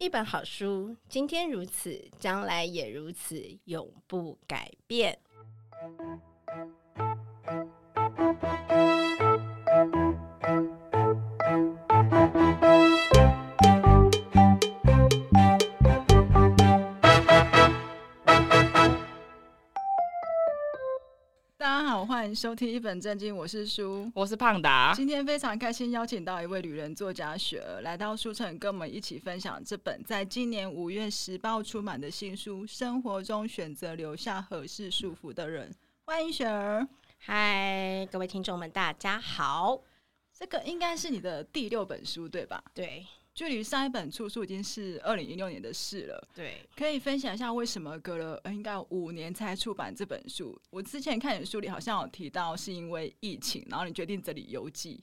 一本好书，今天如此，将来也如此，永不改变。迎收听一本正经，我是书，我是胖达。今天非常开心邀请到一位旅人作家雪儿来到书城，跟我们一起分享这本在今年五月时报出版的新书《生活中选择留下合适束缚的人》。欢迎雪儿。嗨，各位听众们，大家好。这个应该是你的第六本书，对吧？对。距离上一本出书已经是二零一六年的事了。对，可以分享一下为什么隔了应该五年才出版这本书？我之前看你书里好像有提到是因为疫情，然后你决定这里邮寄。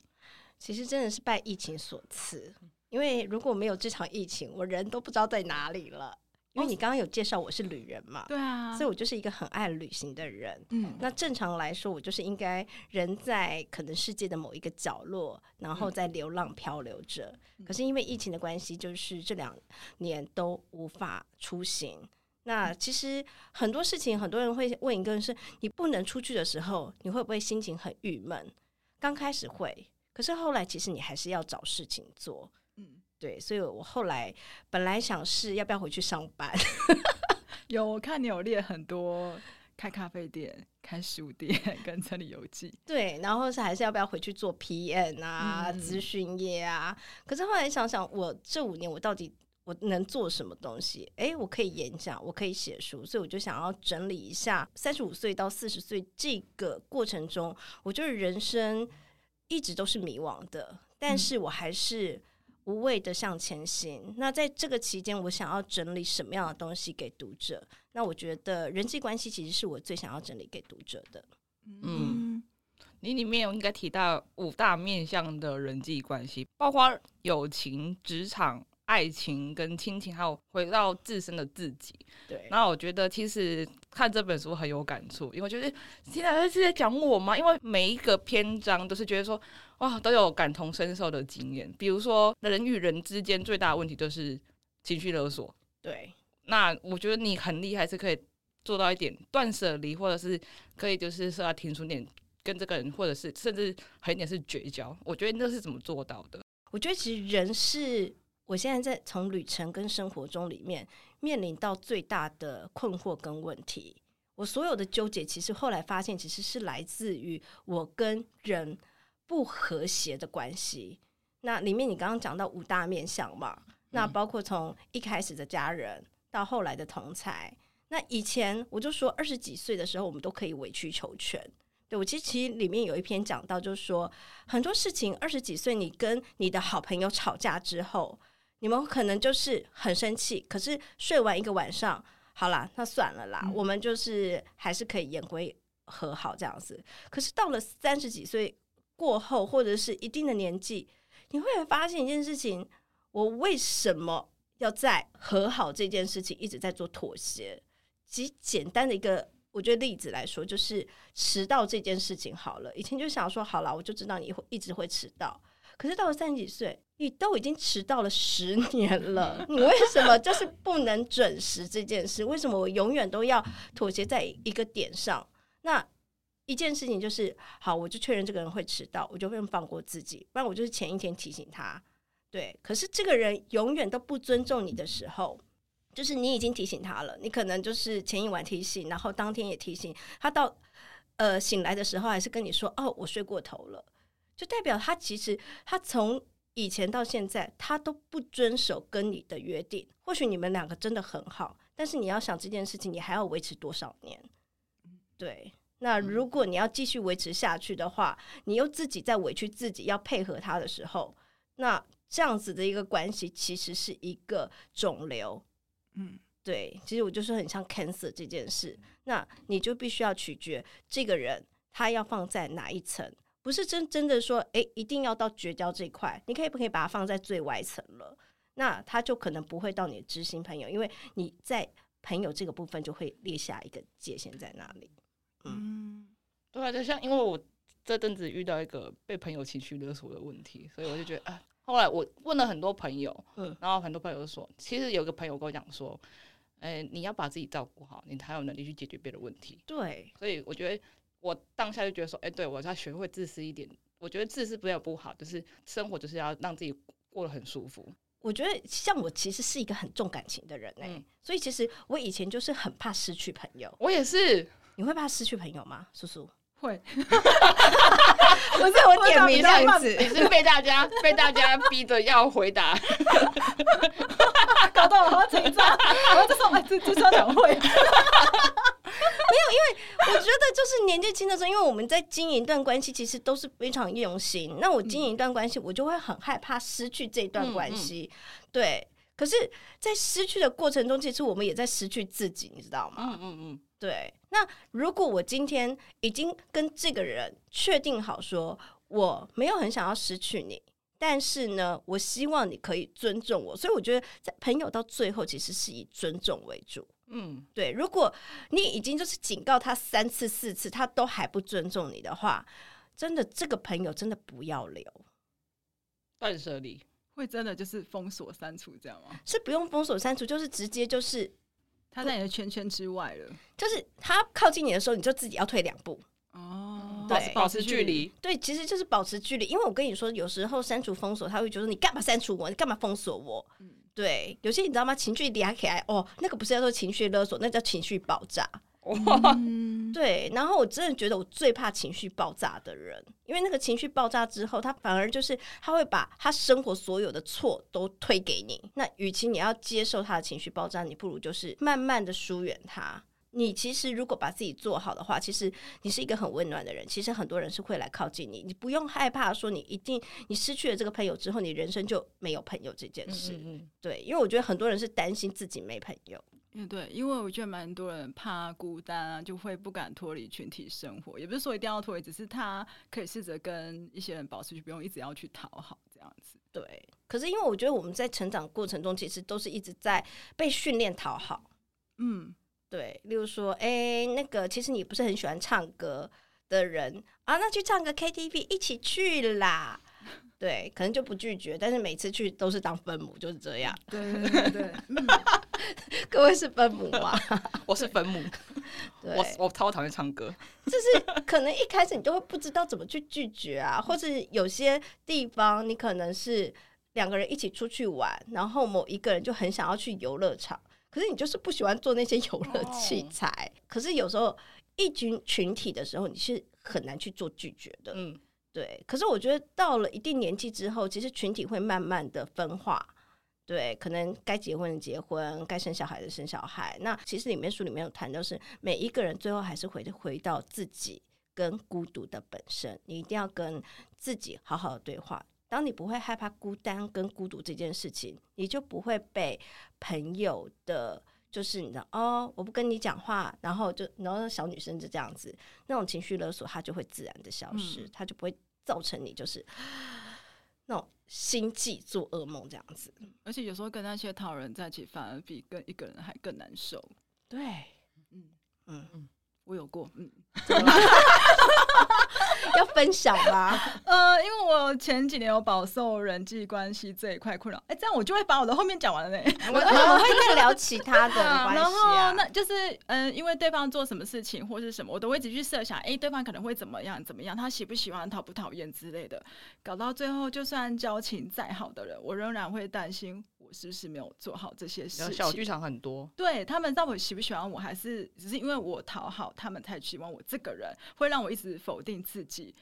其实真的是拜疫情所赐，因为如果没有这场疫情，我人都不知道在哪里了。因为你刚刚有介绍我是旅人嘛，对啊，所以我就是一个很爱旅行的人。嗯，那正常来说，我就是应该人在可能世界的某一个角落，然后在流浪漂流着。嗯，可是因为疫情的关系，就是这两年都无法出行。那其实很多事情，很多人会问一个人是：你不能出去的时候，你会不会心情很郁闷？刚开始会，可是后来其实你还是要找事情做。对，所以我后来本来想是要不要回去上班。有，我看你有列很多开咖啡店、开书店 跟整理游记。对，然后是还是要不要回去做 PM 啊、嗯、咨询业啊？可是后来想想，我这五年我到底我能做什么东西？哎，我可以演讲，我可以写书，所以我就想要整理一下三十五岁到四十岁这个过程中，我觉得人生一直都是迷惘的，但是我还是。无畏的向前行。那在这个期间，我想要整理什么样的东西给读者？那我觉得人际关系其实是我最想要整理给读者的。嗯，你里面有应该提到五大面向的人际关系，包括友情、职场。爱情跟亲情，还有回到自身的自己。对，然后我觉得其实看这本书很有感触，因为就是现在是在讲我吗？因为每一个篇章都是觉得说，哇，都有感同身受的经验。比如说，人与人之间最大的问题就是情绪勒索。对，那我觉得你很厉害，是可以做到一点断舍离，或者是可以就是说要停损点跟这个人，或者是甚至还有一点是绝交。我觉得那是怎么做到的？我觉得其实人是。我现在在从旅程跟生活中里面面临到最大的困惑跟问题，我所有的纠结，其实后来发现，其实是来自于我跟人不和谐的关系。那里面你刚刚讲到五大面相嘛，那包括从一开始的家人到后来的同才。那以前我就说二十几岁的时候，我们都可以委曲求全。对，我其实其实里面有一篇讲到，就是说很多事情二十几岁，你跟你的好朋友吵架之后。你们可能就是很生气，可是睡完一个晚上，好啦，那算了啦，嗯、我们就是还是可以言归和好这样子。可是到了三十几岁过后，或者是一定的年纪，你会发现一件事情：我为什么要在和好这件事情一直在做妥协？极简单的一个，我觉得例子来说，就是迟到这件事情好了。以前就想说，好了，我就知道你会一直会迟到。可是到了三十几岁，你都已经迟到了十年 了，你为什么就是不能准时这件事？为什么我永远都要妥协在一个点上？那一件事情就是，好，我就确认这个人会迟到，我就不用放过自己，不然我就是前一天提醒他。对，可是这个人永远都不尊重你的时候，就是你已经提醒他了，你可能就是前一晚提醒，然后当天也提醒他到，到呃醒来的时候还是跟你说，哦，我睡过头了。就代表他其实他从以前到现在，他都不遵守跟你的约定。或许你们两个真的很好，但是你要想这件事情，你还要维持多少年？对。那如果你要继续维持下去的话，你又自己在委屈自己要配合他的时候，那这样子的一个关系其实是一个肿瘤。嗯，对。其实我就是很像 cancer 这件事，那你就必须要取决这个人他要放在哪一层。不是真真的说，诶，一定要到绝交这一块，你可以不可以把它放在最外层了？那他就可能不会到你的知心朋友，因为你在朋友这个部分就会列下一个界限在那里。嗯，嗯对啊，就像因为我这阵子遇到一个被朋友情绪勒索的问题，所以我就觉得啊，后来我问了很多朋友，嗯，然后很多朋友都说，其实有个朋友跟我讲说，哎、欸，你要把自己照顾好，你才有能力去解决别的问题。对，所以我觉得我当下就觉得说，哎、欸，对我要学会自私一点。我觉得自私不要不好，就是生活就是要让自己过得很舒服。我觉得像我其实是一个很重感情的人哎、欸，嗯、所以其实我以前就是很怕失去朋友。我也是，你会怕失去朋友吗，叔叔？会，不是我点名这样子，你是被大家被大家逼着要回答，搞到我好紧张，我就说哎，这这超想会，没有，因为我觉得就是年纪轻的时候，因为我们在经营一段关系，其实都是非常用心。那我经营一段关系，我就会很害怕失去这段关系，嗯嗯对。可是，在失去的过程中，其实我们也在失去自己，你知道吗？嗯嗯嗯，对。那如果我今天已经跟这个人确定好，说我没有很想要失去你，但是呢，我希望你可以尊重我，所以我觉得，在朋友到最后，其实是以尊重为主。嗯，对。如果你已经就是警告他三次四次，他都还不尊重你的话，真的这个朋友真的不要留，断舍离。会真的就是封锁删除这样吗？是不用封锁删除，就是直接就是他在你的圈圈之外了。就是他靠近你的时候，你就自己要退两步哦，对，保持距离。对，其实就是保持距离。因为我跟你说，有时候删除封锁，他会觉得你干嘛删除我？你干嘛封锁我？嗯，对。有些你知道吗？情绪嗲起来哦，那个不是叫做情绪勒索，那叫情绪爆炸。嗯、对，然后我真的觉得我最怕情绪爆炸的人，因为那个情绪爆炸之后，他反而就是他会把他生活所有的错都推给你。那与其你要接受他的情绪爆炸，你不如就是慢慢的疏远他。你其实如果把自己做好的话，其实你是一个很温暖的人。其实很多人是会来靠近你，你不用害怕说你一定你失去了这个朋友之后，你人生就没有朋友这件事。嗯对，因为我觉得很多人是担心自己没朋友。嗯，对，因为我觉得蛮多人怕孤单啊，就会不敢脱离群体生活。也不是说一定要脱离，只是他可以试着跟一些人保持，就不用一直要去讨好这样子。对，可是因为我觉得我们在成长过程中，其实都是一直在被训练讨好。嗯，对，例如说，哎、欸，那个其实你不是很喜欢唱歌的人啊，那去唱个 KTV 一起去啦。对，可能就不拒绝，但是每次去都是当分母，就是这样。对对对对，嗯、各位是分母吗？我是分母。对我我超讨厌唱歌，就是可能一开始你就会不知道怎么去拒绝啊，或者有些地方你可能是两个人一起出去玩，然后某一个人就很想要去游乐场，可是你就是不喜欢做那些游乐器材。哦、可是有时候一群群体的时候，你是很难去做拒绝的。嗯。对，可是我觉得到了一定年纪之后，其实群体会慢慢的分化。对，可能该结婚的结婚，该生小孩的生小孩。那其实里面书里面有谈到，是每一个人最后还是回回到自己跟孤独的本身。你一定要跟自己好好的对话。当你不会害怕孤单跟孤独这件事情，你就不会被朋友的，就是你知道哦，我不跟你讲话，然后就然后小女生就这样子，那种情绪勒索，它就会自然的消失，它就不会。造成你就是那种心悸、做噩梦这样子，而且有时候跟那些讨人在一起，反而比跟一个人还更难受。对，嗯。嗯。嗯，我有过，嗯。要分享吗？呃，因为我前几年有饱受人际关系这一块困扰，哎、欸，这样我就会把我的后面讲完了呢。我我会再聊其他的 关系、啊、然后那就是，嗯、呃，因为对方做什么事情或是什么，我都会一直去设想，哎、欸，对方可能会怎么样怎么样，他喜不喜欢，讨不讨厌之类的，搞到最后，就算交情再好的人，我仍然会担心我是不是没有做好这些事情。小剧场很多，对他们到底喜不喜欢我，还是只是因为我讨好他们才喜欢我这个人，会让我一直否定自己。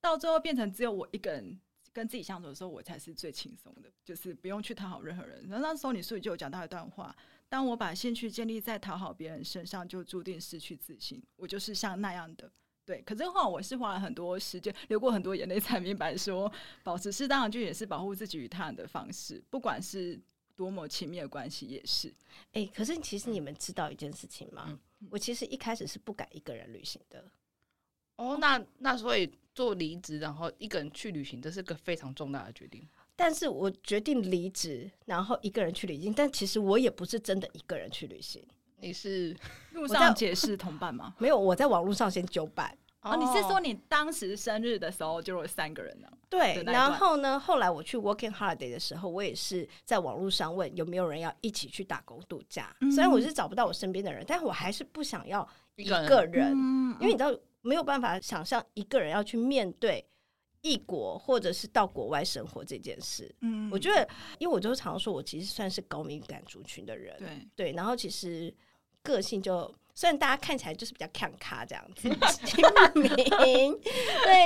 到最后变成只有我一个人跟自己相处的时候，我才是最轻松的，就是不用去讨好任何人。然后那时候你书里就有讲到一段话：当我把兴趣建立在讨好别人身上，就注定失去自信。我就是像那样的，对。可是话我是花了很多时间，流过很多眼泪，才明白说，保持适当的距离也是保护自己与他人的方式，不管是多么亲密的关系，也是。哎、欸，可是其实你们知道一件事情吗？嗯、我其实一开始是不敢一个人旅行的。哦，那那所以。做离职，然后一个人去旅行，这是个非常重大的决定。但是我决定离职，然后一个人去旅行。但其实我也不是真的一个人去旅行。你是 路上解释同伴吗？没有，我在网络上先揪伴。哦，你是说你当时生日的时候就有三个人呢？对，然后呢，后来我去 Working Holiday 的时候，我也是在网络上问有没有人要一起去打工度假。嗯、虽然我是找不到我身边的人，但我还是不想要一个人，个人嗯、因为你知道没有办法想象一个人要去面对异国或者是到国外生活这件事。嗯，我觉得，因为我就常说，我其实算是高敏感族群的人。对对，然后其实个性就。虽然大家看起来就是比较看咖这样子，对，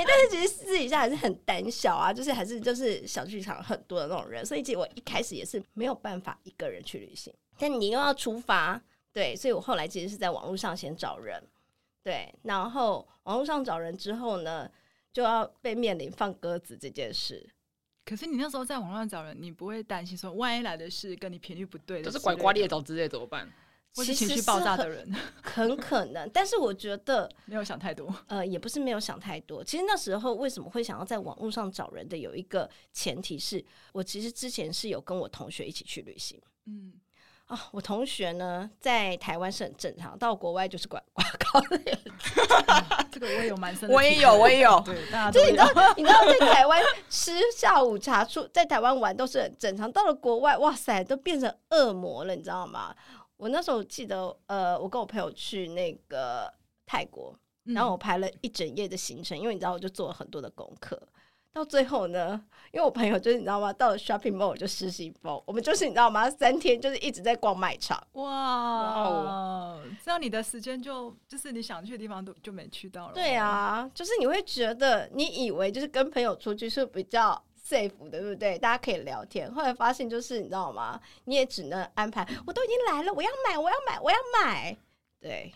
但是其实私底下还是很胆小啊，就是还是就是小剧场很多的那种人，所以其实我一开始也是没有办法一个人去旅行。但你又要出发，对，所以我后来其实是在网络上先找人，对，然后网络上找人之后呢，就要被面临放鸽子这件事。可是你那时候在网络上找人，你不会担心说万一来的是跟你频率不对的，就是拐瓜裂枣之类怎么办？或是情绪爆炸的人，很可能。但是我觉得 没有想太多，呃，也不是没有想太多。其实那时候为什么会想要在网络上找人的，有一个前提是我其实之前是有跟我同学一起去旅行。嗯，啊、哦，我同学呢在台湾是很正常，到国外就是拐瓜裂枣。这个我也有蛮深的，我也有，我也有。对，大家都有。你知道，你知道在台湾吃下午茶，出在台湾玩都是很正常，到了国外，哇塞，都变成恶魔了，你知道吗？我那时候记得，呃，我跟我朋友去那个泰国，然后我排了一整夜的行程，嗯、因为你知道，我就做了很多的功课。到最后呢，因为我朋友就是你知道吗，到了 shopping mall 就失心疯，我们就是你知道吗，三天就是一直在逛卖场。哇，哇这样你的时间就就是你想去的地方都就没去到了。对啊，就是你会觉得你以为就是跟朋友出去是比较。Safe 的，对不对？大家可以聊天。后来发现，就是你知道吗？你也只能安排。我都已经来了，我要买，我要买，我要买。对，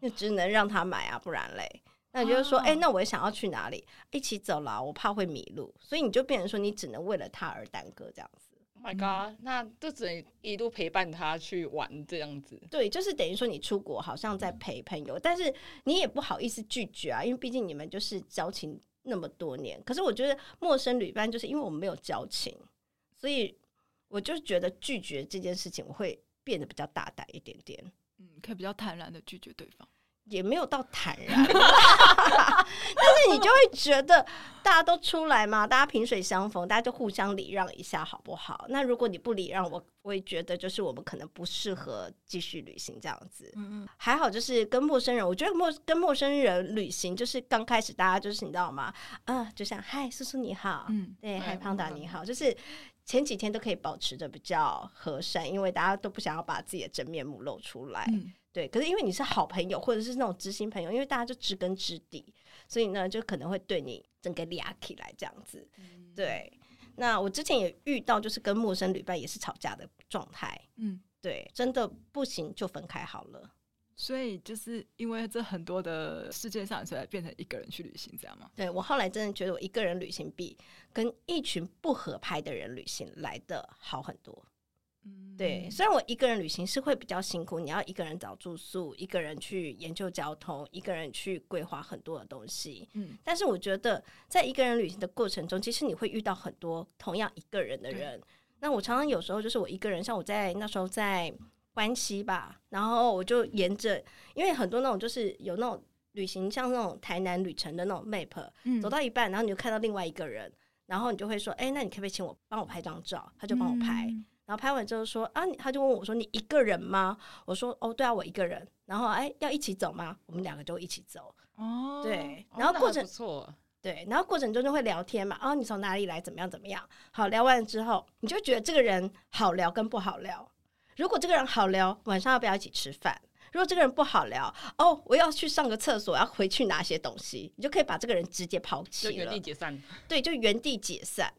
就只能让他买啊，不然嘞。那你就说，哎、oh. 欸，那我也想要去哪里？一起走啦，我怕会迷路，所以你就变成说，你只能为了他而耽搁这样子。Oh my god，那就只能一路陪伴他去玩这样子。对，就是等于说你出国好像在陪朋友，但是你也不好意思拒绝啊，因为毕竟你们就是交情。那么多年，可是我觉得陌生旅伴就是因为我们没有交情，所以我就觉得拒绝这件事情我会变得比较大胆一点点，嗯，可以比较坦然的拒绝对方。也没有到坦然，但是你就会觉得大家都出来嘛，大家萍水相逢，大家就互相礼让一下，好不好？那如果你不礼让我，我也觉得就是我们可能不适合继续旅行这样子。嗯嗯，还好就是跟陌生人，我觉得陌跟陌生人旅行就是刚开始大家就是你知道吗？啊、呃，就像嗨，叔叔你好，嗯，对，嗨，胖达你好，就是前几天都可以保持着比较和善，因为大家都不想要把自己的真面目露出来。嗯对，可是因为你是好朋友，或者是那种知心朋友，因为大家就知根知底，所以呢，就可能会对你整个俩起来这样子。嗯、对，那我之前也遇到，就是跟陌生旅伴也是吵架的状态。嗯，对，真的不行就分开好了。所以就是因为这很多的世界上，所以变成一个人去旅行，这样吗？对，我后来真的觉得，我一个人旅行比跟一群不合拍的人旅行来的好很多。对，虽然我一个人旅行是会比较辛苦，你要一个人找住宿，一个人去研究交通，一个人去规划很多的东西。嗯，但是我觉得在一个人旅行的过程中，其实你会遇到很多同样一个人的人。那我常常有时候就是我一个人，像我在那时候在关西吧，然后我就沿着，因为很多那种就是有那种旅行，像那种台南旅程的那种 map，嗯，走到一半，然后你就看到另外一个人，然后你就会说，哎，那你可不可以请我帮我拍张照？他就帮我拍。嗯然后拍完之后说啊，他就问我说：“你一个人吗？”我说：“哦，对啊，我一个人。”然后哎，要一起走吗？我们两个就一起走。哦，对。然后过程、哦、对，然后过程中就会聊天嘛。哦，你从哪里来？怎么样？怎么样？好，聊完之后，你就觉得这个人好聊跟不好聊。如果这个人好聊，晚上要不要一起吃饭？如果这个人不好聊，哦，我要去上个厕所，要回去拿些东西，你就可以把这个人直接抛弃了，原地解散。对，就原地解散。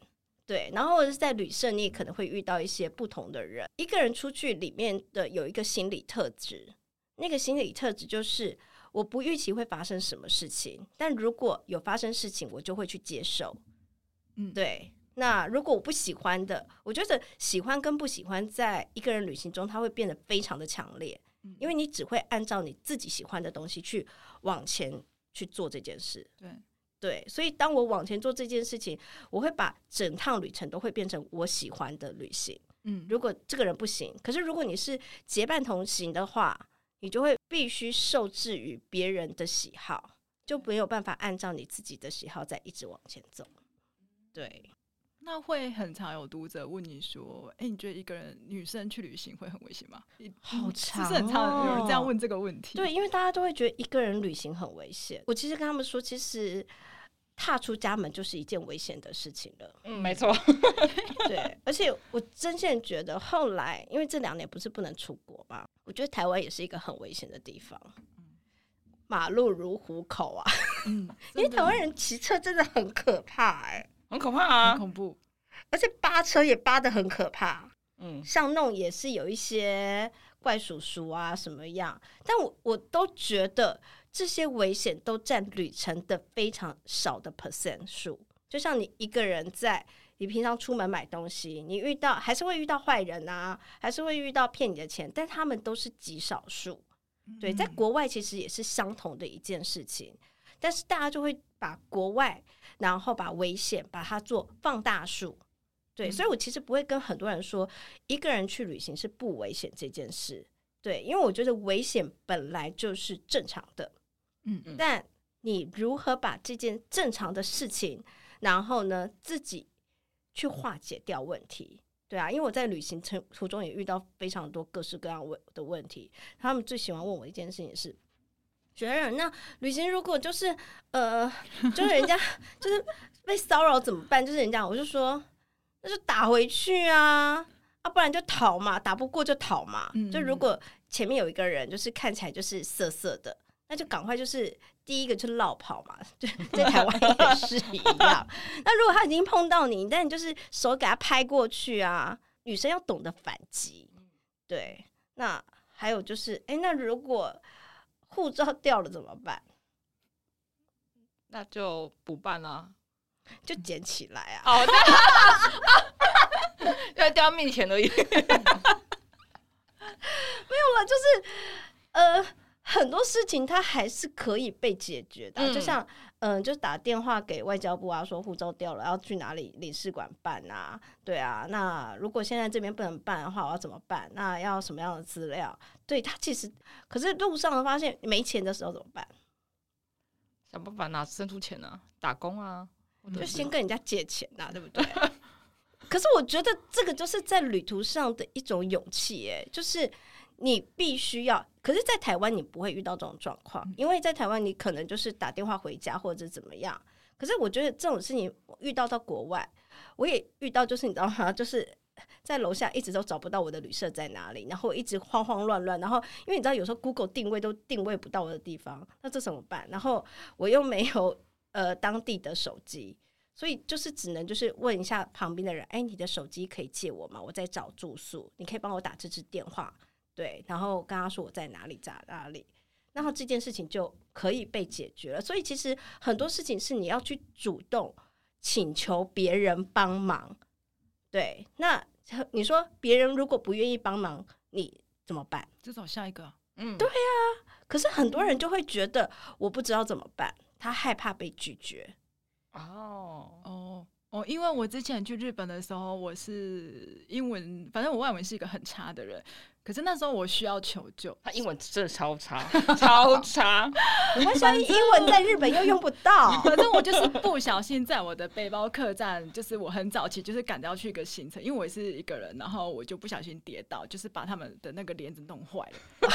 对，然后或者是在旅社，你也可能会遇到一些不同的人。一个人出去，里面的有一个心理特质，那个心理特质就是我不预期会发生什么事情，但如果有发生事情，我就会去接受。嗯，对。那如果我不喜欢的，我觉得喜欢跟不喜欢，在一个人旅行中，它会变得非常的强烈，因为你只会按照你自己喜欢的东西去往前去做这件事。对。对，所以当我往前做这件事情，我会把整趟旅程都会变成我喜欢的旅行。嗯，如果这个人不行，可是如果你是结伴同行的话，你就会必须受制于别人的喜好。就没有办法按照你自己的喜好再一直往前走。对，那会很常有读者问你说：“哎、欸，你觉得一个人女生去旅行会很危险吗？”好长、哦，是很常有人这样问这个问题。对，因为大家都会觉得一个人旅行很危险。我其实跟他们说，其实。踏出家门就是一件危险的事情了。嗯，没错。对，而且我真心觉得，后来因为这两年不是不能出国嘛，我觉得台湾也是一个很危险的地方。马路如虎口啊，嗯，因为台湾人骑车真的很可怕，欸，哎，很可怕啊，很恐怖，而且扒车也扒的很可怕。嗯，像那种也是有一些怪叔叔啊什么样，但我我都觉得。这些危险都占旅程的非常少的 percent 数，就像你一个人在你平常出门买东西，你遇到还是会遇到坏人啊，还是会遇到骗你的钱，但他们都是极少数。对，在国外其实也是相同的一件事情，但是大家就会把国外，然后把危险把它做放大数。对，所以我其实不会跟很多人说一个人去旅行是不危险这件事。对，因为我觉得危险本来就是正常的。嗯嗯，但你如何把这件正常的事情，然后呢，自己去化解掉问题？对啊，因为我在旅行程途中也遇到非常多各式各样问的问题。他们最喜欢问我一件事情是：觉得那旅行如果就是呃，就是人家 就是被骚扰怎么办？就是人家，我就说那就打回去啊，啊，不然就逃嘛，打不过就逃嘛。嗯，就如果前面有一个人，就是看起来就是色色的。那就赶快就是第一个就落跑嘛，就在台湾也是一样。那如果他已经碰到你，但你就是手给他拍过去啊，女生要懂得反击。对，那还有就是，哎、欸，那如果护照掉了怎么办？那就补办啊，就捡起来啊。哦，要掉面前而已。没有了，就是呃。很多事情它还是可以被解决的，嗯、就像嗯、呃，就打电话给外交部啊，说护照掉了，要去哪里领事馆办啊？对啊，那如果现在这边不能办的话，我要怎么办？那要什么样的资料？对他其实，可是路上发现没钱的时候怎么办？想办法拿生出钱啊，打工啊，就先跟人家借钱呐、啊，对不对？可是我觉得这个就是在旅途上的一种勇气，哎，就是。你必须要，可是，在台湾你不会遇到这种状况，因为在台湾你可能就是打电话回家或者怎么样。可是我觉得这种事情遇到到国外，我也遇到，就是你知道吗？就是在楼下一直都找不到我的旅社在哪里，然后一直慌慌乱乱，然后因为你知道有时候 Google 定位都定位不到我的地方，那这怎么办？然后我又没有呃当地的手机，所以就是只能就是问一下旁边的人，哎，你的手机可以借我吗？我在找住宿，你可以帮我打这支电话。对，然后跟他说我在哪里，在哪里，然后这件事情就可以被解决了。所以其实很多事情是你要去主动请求别人帮忙。对，那你说别人如果不愿意帮忙，你怎么办？就找下一个。嗯，对呀。可是很多人就会觉得我不知道怎么办，他害怕被拒绝。哦哦哦，因为我之前去日本的时候，我是英文，反正我外文是一个很差的人。可是那时候我需要求救，他英文真的超差，超差。我相信英文在日本又用不到，反正我就是不小心在我的背包客栈，就是我很早期就是赶着要去一个行程，因为我是一个人，然后我就不小心跌倒，就是把他们的那个帘子弄坏了。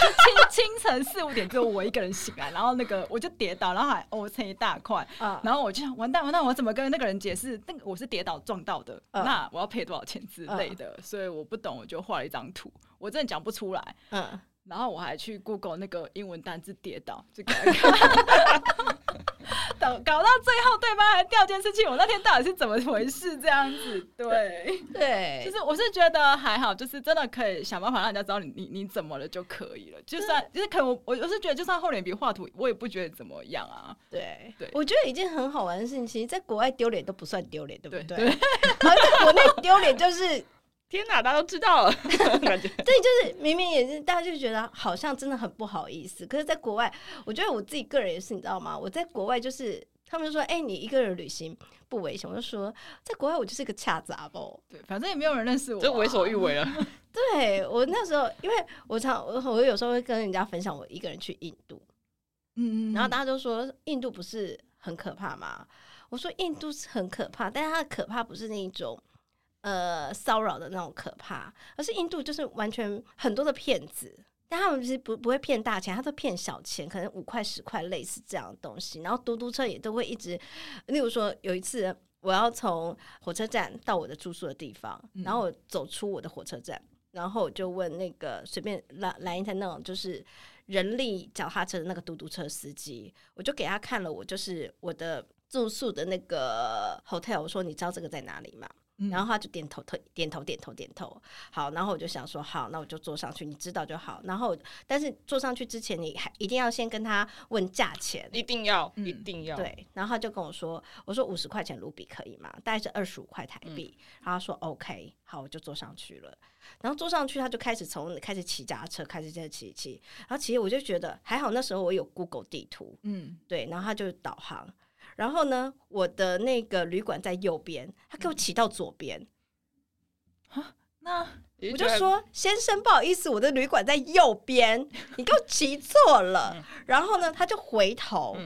清清晨四五点之后，我一个人醒来，然后那个我就跌倒，然后还凹成一大块，然后我就想完蛋完蛋，我怎么跟那个人解释？那个我是跌倒撞到的，那我要赔多少钱之类的，所以我不懂，我就画了一张图。我真的讲不出来，嗯，然后我还去 Google 那个英文单字跌倒，就给他看，搞搞到最后对方还掉监视器，我那天到底是怎么回事？这样子，对对，就是我是觉得还好，就是真的可以想办法让人家知道你你你怎么了就可以了，就算就是可能我我是觉得就算厚脸皮画图，我也不觉得怎么样啊。对对，我觉得一件很好玩的事情，其实在国外丢脸都不算丢脸，对不对？对，然后在国内丢脸就是。天哪，大家都知道了，感觉对，就是明明也是大家就觉得好像真的很不好意思，可是，在国外，我觉得我自己个人也是，你知道吗？我在国外就是他们就说，哎、欸，你一个人旅行不危险，我就说，在国外我就是一个恰杂包，对，反正也没有人认识我、啊，就为所欲为了。对我那时候，因为我常我我有时候会跟人家分享我一个人去印度，嗯嗯，然后大家都说印度不是很可怕吗？我说印度是很可怕，但是它的可怕不是那一种呃骚扰的那种可怕，而是印度就是完全很多的骗子，但他们其实不不会骗大钱，他都骗小钱，可能五块十块类似这样的东西。然后嘟嘟车也都会一直，例如说有一次我要从火车站到我的住宿的地方，然后我走出我的火车站，然后我就问那个随便拦拦一台那种就是。人力脚踏车的那个嘟嘟车司机，我就给他看了，我就是我的住宿的那个 hotel，我说你知道这个在哪里吗？嗯、然后他就点头，头点头点头点头。好，然后我就想说好，那我就坐上去，你知道就好。然后，但是坐上去之前，你还一定要先跟他问价钱，一定要，一定要。对，然后他就跟我说，我说五十块钱卢比可以吗？大概是二十五块台币。嗯、然后他说 OK，好，我就坐上去了。然后坐上去，他就开始从开始骑脚踏车，开始在骑骑。然后其实我就觉得还好，那时候我有 Google 地图，嗯，对，然后他就导航。然后呢，我的那个旅馆在右边，他给我骑到左边。啊，那我就说，先生，不好意思，我的旅馆在右边，你给我骑错了。然后呢，他就回头，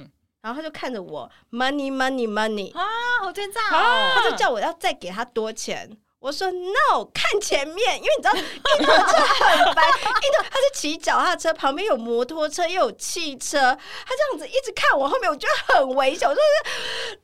然后他就看着我，money money money 啊，好奸诈哦！他就叫我要再给他多钱。我说 no，看前面，因为你知道印度车很白，印度他是骑脚踏车，旁边有摩托车又有汽车，他这样子一直看我后面，我觉得很危险。我说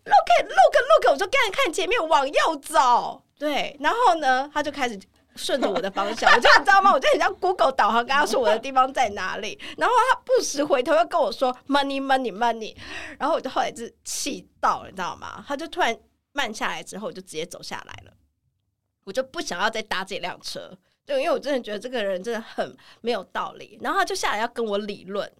look look look，我说干看前面，往右走。对，然后呢，他就开始顺着我的方向，我就你知道吗？我就很像 Google 导航，跟他说我的地方在哪里。然后他不时回头又跟我说 money money money，然后我就后来就气到了，你知道吗？他就突然慢下来之后，我就直接走下来了。我就不想要再搭这辆车，对，因为我真的觉得这个人真的很没有道理。然后他就下来要跟我理论，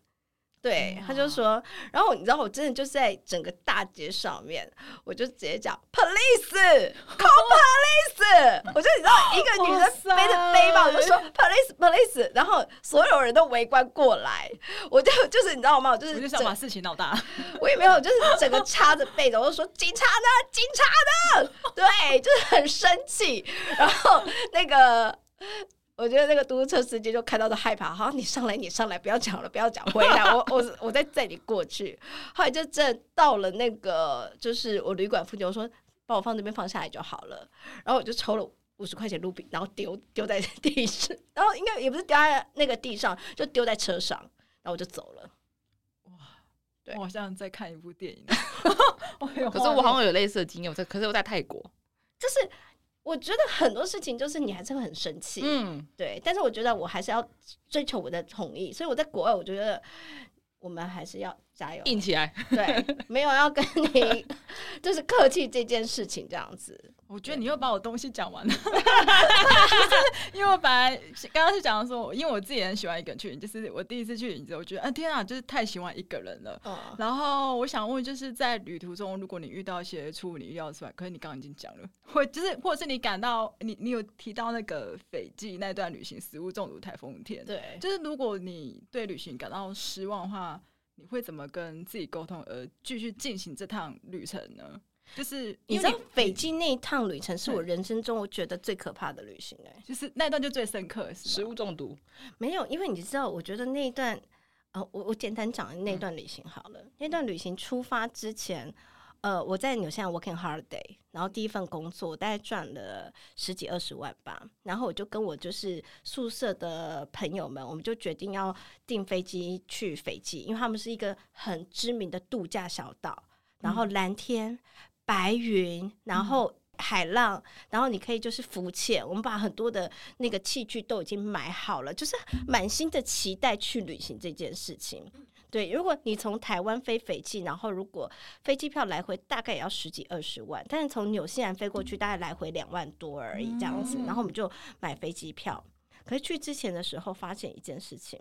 对，他就说，然后你知道我真的就是在整个大街上面，我就直接讲 police，call police，我就你知道一个女生背着背包，我就说 police police，然后所有人都围观过来，我就就是你知道吗？我就是我就想把事情闹大，我也没有，就是整个插着背着，我就说警察呢？警察呢？对，就是很生气。然后那个，我觉得那个嘟嘟车司机就看到都害怕。好，你上来，你上来，不要讲了，不要讲，回来，我我我再载你过去。后来就这到了那个，就是我旅馆附近，我说把我放这边放下来就好了。然后我就抽了五十块钱卢比，然后丢丢在地上，然后应该也不是丢在那个地上，就丢在车上，然后我就走了。哇，对，我好像在看一部电影。可是我好像有类似的经验，我在，可是我在泰国。就是我觉得很多事情，就是你还是会很生气，嗯，对。但是我觉得我还是要追求我的统一，所以我在国外，我觉得我们还是要加油，硬起来。对，没有要跟你 就是客气这件事情这样子。我觉得你又把我东西讲完了，因为我本来刚刚是讲说，因为我自己很喜欢一个人去，就是我第一次去你知道，我觉得啊天啊，就是太喜欢一个人了。哦、然后我想问，就是在旅途中，如果你遇到一些出乎你意料之外，可是你刚刚已经讲了，或就是或者是你感到你你有提到那个斐济那段旅行食物中毒台风天，对，就是如果你对旅行感到失望的话，你会怎么跟自己沟通而继续进行这趟旅程呢？就是你知道斐济那一趟旅程是我人生中我觉得最可怕的旅行哎、欸，就是那段就最深刻，食物中毒。没有，因为你知道，我觉得那一段，呃，我我简单讲那段旅行好了。嗯、那段旅行出发之前，呃，我在纽西兰 working holiday，然后第一份工作我大概赚了十几二十万吧，然后我就跟我就是宿舍的朋友们，我们就决定要订飞机去斐济，因为他们是一个很知名的度假小岛，然后蓝天。嗯白云，然后海浪，嗯、然后你可以就是浮潜。我们把很多的那个器具都已经买好了，就是满心的期待去旅行这件事情。对，如果你从台湾飞斐济，然后如果飞机票来回大概也要十几二十万，但是从纽西兰飞过去大概来回两万多而已这样子。然后我们就买飞机票，可是去之前的时候发现一件事情，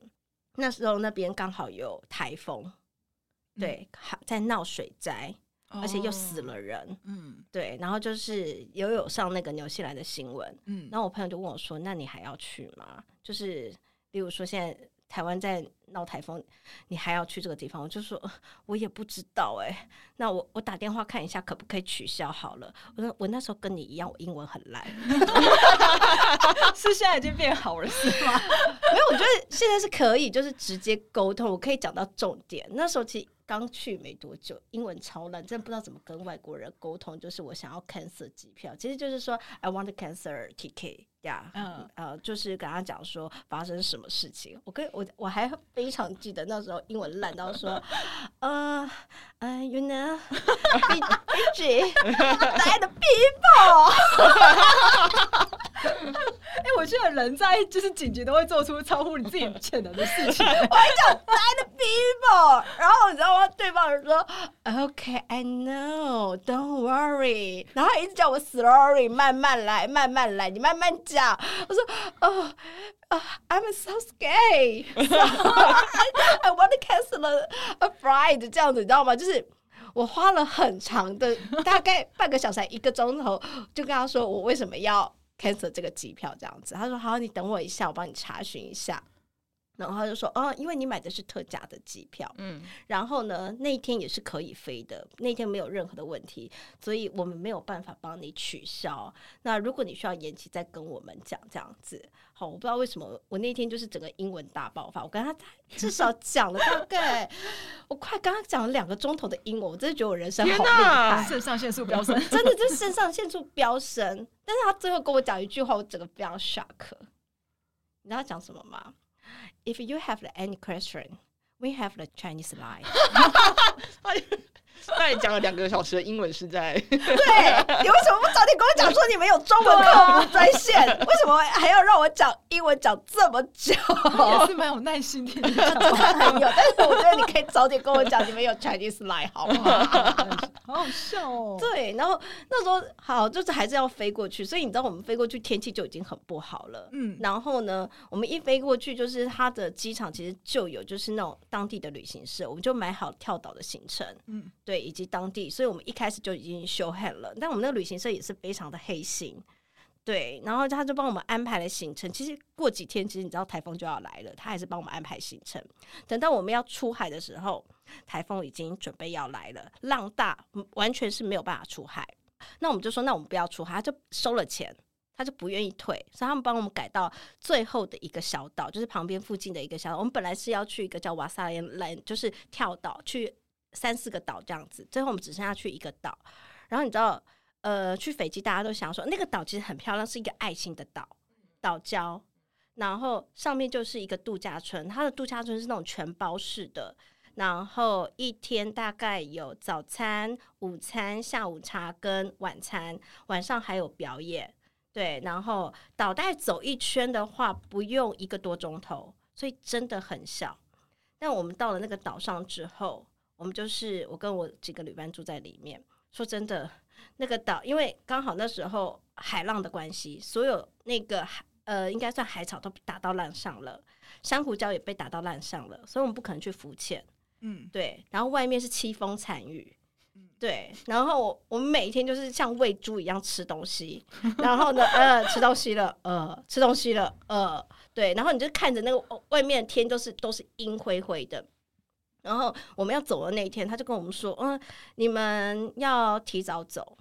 那时候那边刚好有台风，对，还在闹水灾。而且又死了人，哦、嗯，对，然后就是有有上那个纽西兰的新闻，嗯，然后我朋友就问我说：“那你还要去吗？”就是，例如说现在台湾在闹台风，你还要去这个地方？我就说，我也不知道哎、欸。那我我打电话看一下，可不可以取消好了？我说我那时候跟你一样，我英文很烂，是现在已经变好了是吗？没有，我觉得现在是可以，就是直接沟通，我可以讲到重点。那时候其实刚去没多久，英文超烂，真的不知道怎么跟外国人沟通。就是我想要 cancel 机票，其实就是说 I want to cancel ticket。呀，嗯，呃，就是跟他讲说发生什么事情，我跟我我还非常记得那时候英文烂到说，呃，呃，you know，Fiji，dead people。哎，我觉得人在就是紧急都会做出超乎你自己潜能的事情。我还讲 dead people，然后你知道吗？对方人说，OK，I know，don't worry，然后一直叫我 slowly，慢慢来，慢慢来，你慢慢讲。我说，哦，啊，I'm so scared，I, want to cancel a flight，这样子你知道吗？就是我花了很长的大概半个小时，一个钟头，就跟他说我为什么要 cancel 这个机票这样子。他说好，你等我一下，我帮你查询一下。然后他就说：“哦，因为你买的是特价的机票，嗯，然后呢，那一天也是可以飞的，那天没有任何的问题，所以我们没有办法帮你取消。那如果你需要延期，再跟我们讲这样子。好，我不知道为什么我那天就是整个英文大爆发，我跟他至少讲了大概，我快刚刚讲了两个钟头的英文，我真的觉得我人生好厉害，肾上腺素飙升，真的就是肾上腺素飙升。但是他最后跟我讲一句话，我整个非常 shock，你知道他讲什么吗？” If you have any question, we have the Chinese line. 那你讲了两个小时的英文是在？对，你为什么不早点跟我讲说你们有中文课不专线？为什么还要让我讲英文讲这么久？也 是蛮有耐心的，真的很有。但是我觉得你可以早点跟我讲，你们有 Chinese line 好吗？好好笑哦。对，然后那时候好，就是还是要飞过去，所以你知道我们飞过去天气就已经很不好了。嗯，然后呢，我们一飞过去，就是它的机场其实就有就是那种当地的旅行社，我们就买好跳岛的行程。嗯，对。以及当地，所以我们一开始就已经 show hand 了。但我们那个旅行社也是非常的黑心，对。然后他就帮我们安排了行程。其实过几天，其实你知道台风就要来了，他还是帮我们安排行程。等到我们要出海的时候，台风已经准备要来了，浪大，完全是没有办法出海。那我们就说，那我们不要出海，他就收了钱，他就不愿意退，所以他们帮我们改到最后的一个小岛，就是旁边附近的一个小岛。我们本来是要去一个叫瓦萨兰，就是跳岛去。三四个岛这样子，最后我们只剩下去一个岛。然后你知道，呃，去斐济大家都想说那个岛其实很漂亮，是一个爱心的岛，岛礁。然后上面就是一个度假村，它的度假村是那种全包式的。然后一天大概有早餐、午餐、下午茶跟晚餐，晚上还有表演。对，然后岛带走一圈的话，不用一个多钟头，所以真的很小。但我们到了那个岛上之后。我们就是我跟我几个旅伴住在里面。说真的，那个岛因为刚好那时候海浪的关系，所有那个海呃应该算海草都打到浪上了，珊瑚礁也被打到浪上了，所以我们不可能去浮潜。嗯，对。然后外面是凄风惨雨，对。然后我我们每一天就是像喂猪一样吃东西，然后呢呃吃东西了呃吃东西了呃对。然后你就看着那个外面的天都是都是阴灰灰的。然后我们要走的那一天，他就跟我们说：“嗯，你们要提早走。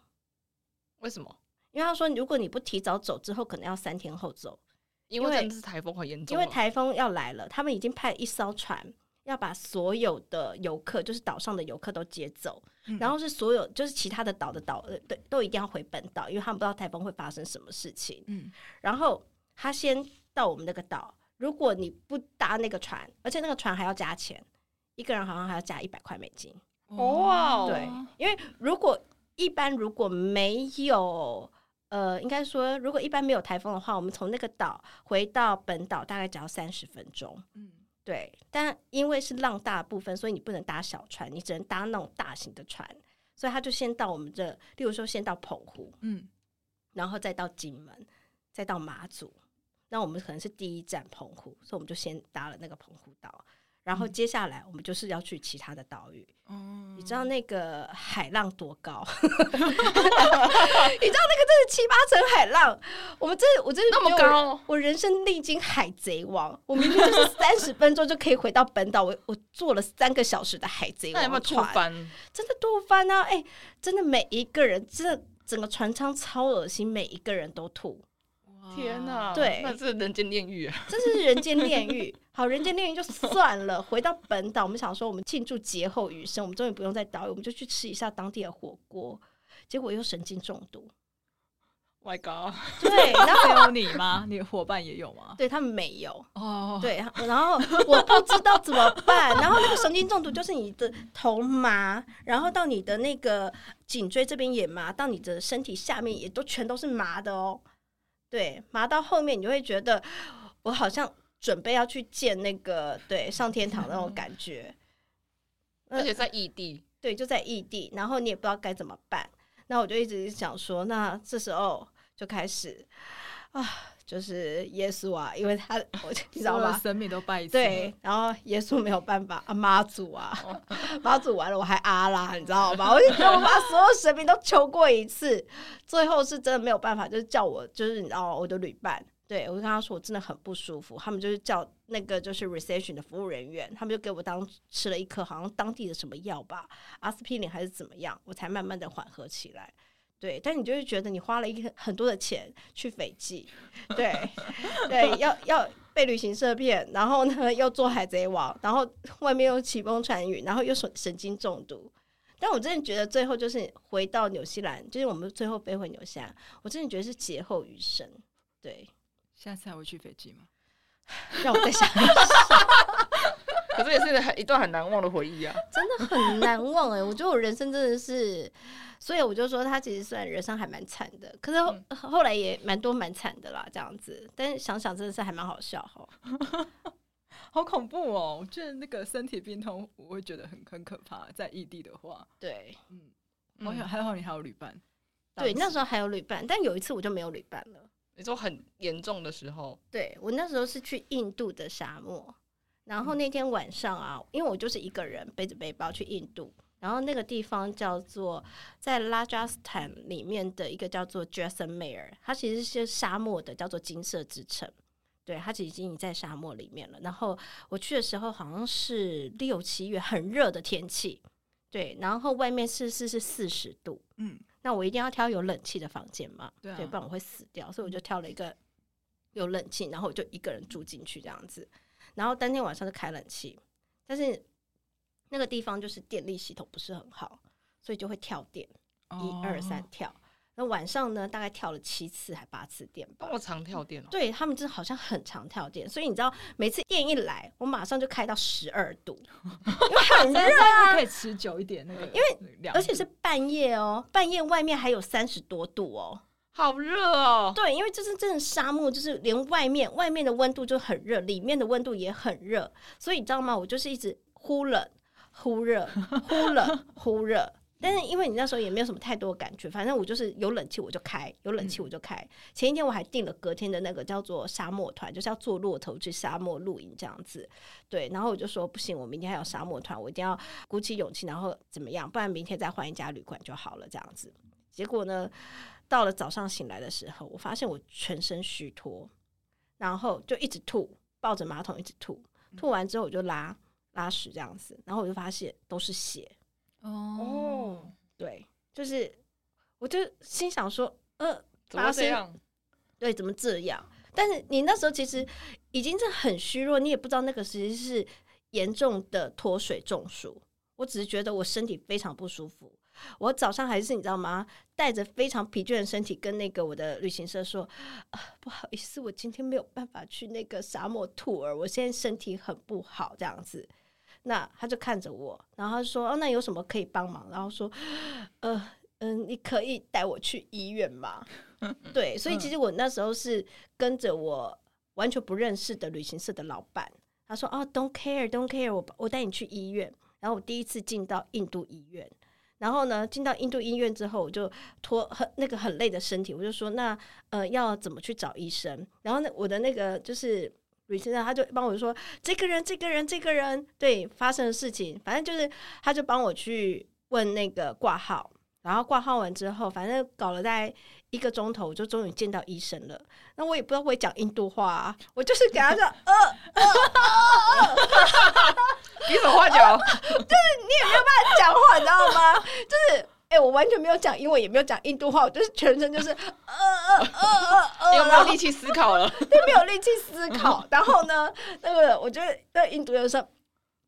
为什么？因为他说，如果你不提早走，之后可能要三天后走，因为真的是台风很严重。因为台风要来了，他们已经派一艘船要把所有的游客，就是岛上的游客都接走，嗯、然后是所有就是其他的岛的岛，对，都一定要回本岛，因为他们不知道台风会发生什么事情。嗯，然后他先到我们那个岛，如果你不搭那个船，而且那个船还要加钱。”一个人好像还要加一百块美金哦，对，因为如果一般如果没有呃，应该说如果一般没有台风的话，我们从那个岛回到本岛大概只要三十分钟，嗯，对。但因为是浪大的部分，所以你不能搭小船，你只能搭那种大型的船，所以他就先到我们这，例如说先到澎湖，嗯，然后再到金门，再到马祖，那我们可能是第一站澎湖，所以我们就先搭了那个澎湖岛。然后接下来我们就是要去其他的岛屿。嗯，你知道那个海浪多高？你知道那个真是七八层海浪。我们这我真的那么高，我人生历经海贼王，我明明就是三十分钟就可以回到本岛，我我坐了三个小时的海贼王船，那有没有吐翻？真的吐翻啊！哎、欸，真的每一个人，真的整个船舱超恶心，每一个人都吐。天哪！对，那是人间炼狱啊！这是人间炼狱。好，人间炼狱就算了。回到本岛，我们想说，我们庆祝劫后余生，我们终于不用再岛屿，我们就去吃一下当地的火锅。结果又神经中毒。My God！对，然后只有你吗？你的伙伴也有吗？对他们没有。哦，对，然后我不知道怎么办。然后那个神经中毒就是你的头麻，然后到你的那个颈椎这边也麻，到你的身体下面也都全都是麻的哦。对，麻到后面你就会觉得我好像准备要去见那个对上天堂那种感觉，而且在异地，对，就在异地，然后你也不知道该怎么办。那我就一直想说，那这时候就开始啊，就是耶稣啊，因为他我你知道吗？神明都拜一次，对，然后耶稣没有办法啊，妈祖啊，妈祖完了我还阿拉，你知道吗？我就觉得我把所有神明都求过一次，最后是真的没有办法，就是叫我就是你知道我的旅伴，对我就跟他说我真的很不舒服，他们就是叫那个就是 reception 的服务人员，他们就给我当吃了一颗好像当地的什么药吧，阿司匹林还是怎么样，我才慢慢的缓和起来。对，但你就会觉得你花了一个很多的钱去斐济，对 对，要要被旅行社骗，然后呢又做海贼王，然后外面又起风传雨，然后又神神经中毒。但我真的觉得最后就是回到纽西兰，就是我们最后飞回纽西兰，我真的觉得是劫后余生。对，下次还会去斐济吗？让我再想一想。可是也是很一段很难忘的回忆啊，真的很难忘哎、欸！我觉得我人生真的是，所以我就说他其实虽然人生还蛮惨的，可是后，来也蛮多蛮惨的啦，这样子。但是想想真的是还蛮好笑哈，好恐怖哦！我觉得那个身体病痛，我会觉得很很可怕。在异地的话，对，嗯，我想还好你还有旅伴，对，那时候还有旅伴，但有一次我就没有旅伴了。你说很严重的时候，对，我那时候是去印度的沙漠。然后那天晚上啊，因为我就是一个人背着背包去印度，然后那个地方叫做在拉贾斯坦里面的一个叫做 Jaisalmer，它其实是沙漠的，叫做金色之城。对，它其实已经在沙漠里面了。然后我去的时候好像是六七月，很热的天气。对，然后外面是是是四十度，嗯，那我一定要挑有冷气的房间嘛，对啊，对，不然我会死掉。所以我就挑了一个有冷气，然后我就一个人住进去这样子。然后当天晚上就开冷气，但是那个地方就是电力系统不是很好，所以就会跳电，一二三跳。那晚上呢，大概跳了七次还八次电吧。那么常跳电哦？对，他们真的好像很常跳电，所以你知道每次电一来，我马上就开到十二度，因为很热啊，可以持久一点那个，因为而且是半夜哦，半夜外面还有三十多度哦。好热哦！对，因为这是真的沙漠，就是连外面外面的温度就很热，里面的温度也很热，所以你知道吗？我就是一直忽冷忽热，忽冷忽热。但是因为你那时候也没有什么太多感觉，反正我就是有冷气我就开，有冷气我就开。前一天我还订了隔天的那个叫做沙漠团，就是要坐骆驼去沙漠露营这样子。对，然后我就说不行，我明天还有沙漠团，我一定要鼓起勇气，然后怎么样？不然明天再换一家旅馆就好了，这样子。结果呢？到了早上醒来的时候，我发现我全身虚脱，然后就一直吐，抱着马桶一直吐，吐完之后我就拉拉屎这样子，然后我就发现都是血。哦，对，就是，我就心想说，呃，怎么这样？对，怎么这样？但是你那时候其实已经是很虚弱，你也不知道那个其实是严重的脱水中暑。我只是觉得我身体非常不舒服。我早上还是你知道吗？带着非常疲倦的身体，跟那个我的旅行社说：“啊，不好意思，我今天没有办法去那个沙漠 tour，我现在身体很不好，这样子。”那他就看着我，然后他说：“哦，那有什么可以帮忙？”然后说：“呃，嗯、你可以带我去医院吗？”对，所以其实我那时候是跟着我完全不认识的旅行社的老板，他说：“哦，don't care，don't care，我我带你去医院。”然后我第一次进到印度医院。然后呢，进到印度医院之后，我就拖很那个很累的身体，我就说那呃要怎么去找医生？然后那，我的那个就是旅行社他就帮我说这个人，这个人，这个人，对发生的事情，反正就是他就帮我去问那个挂号，然后挂号完之后，反正搞了大概一个钟头，我就终于见到医生了。那我也不知道会讲印度话，啊，我就是给他说呃呃呃，比手画脚，就是你也没有办法讲话，你知道吗？就是。哎、欸，我完全没有讲英文，也没有讲印度话，我就是全程就是呃呃呃呃呃，有没有力气思考了？对，没有力气思考。然后呢，那个我觉得那印度人说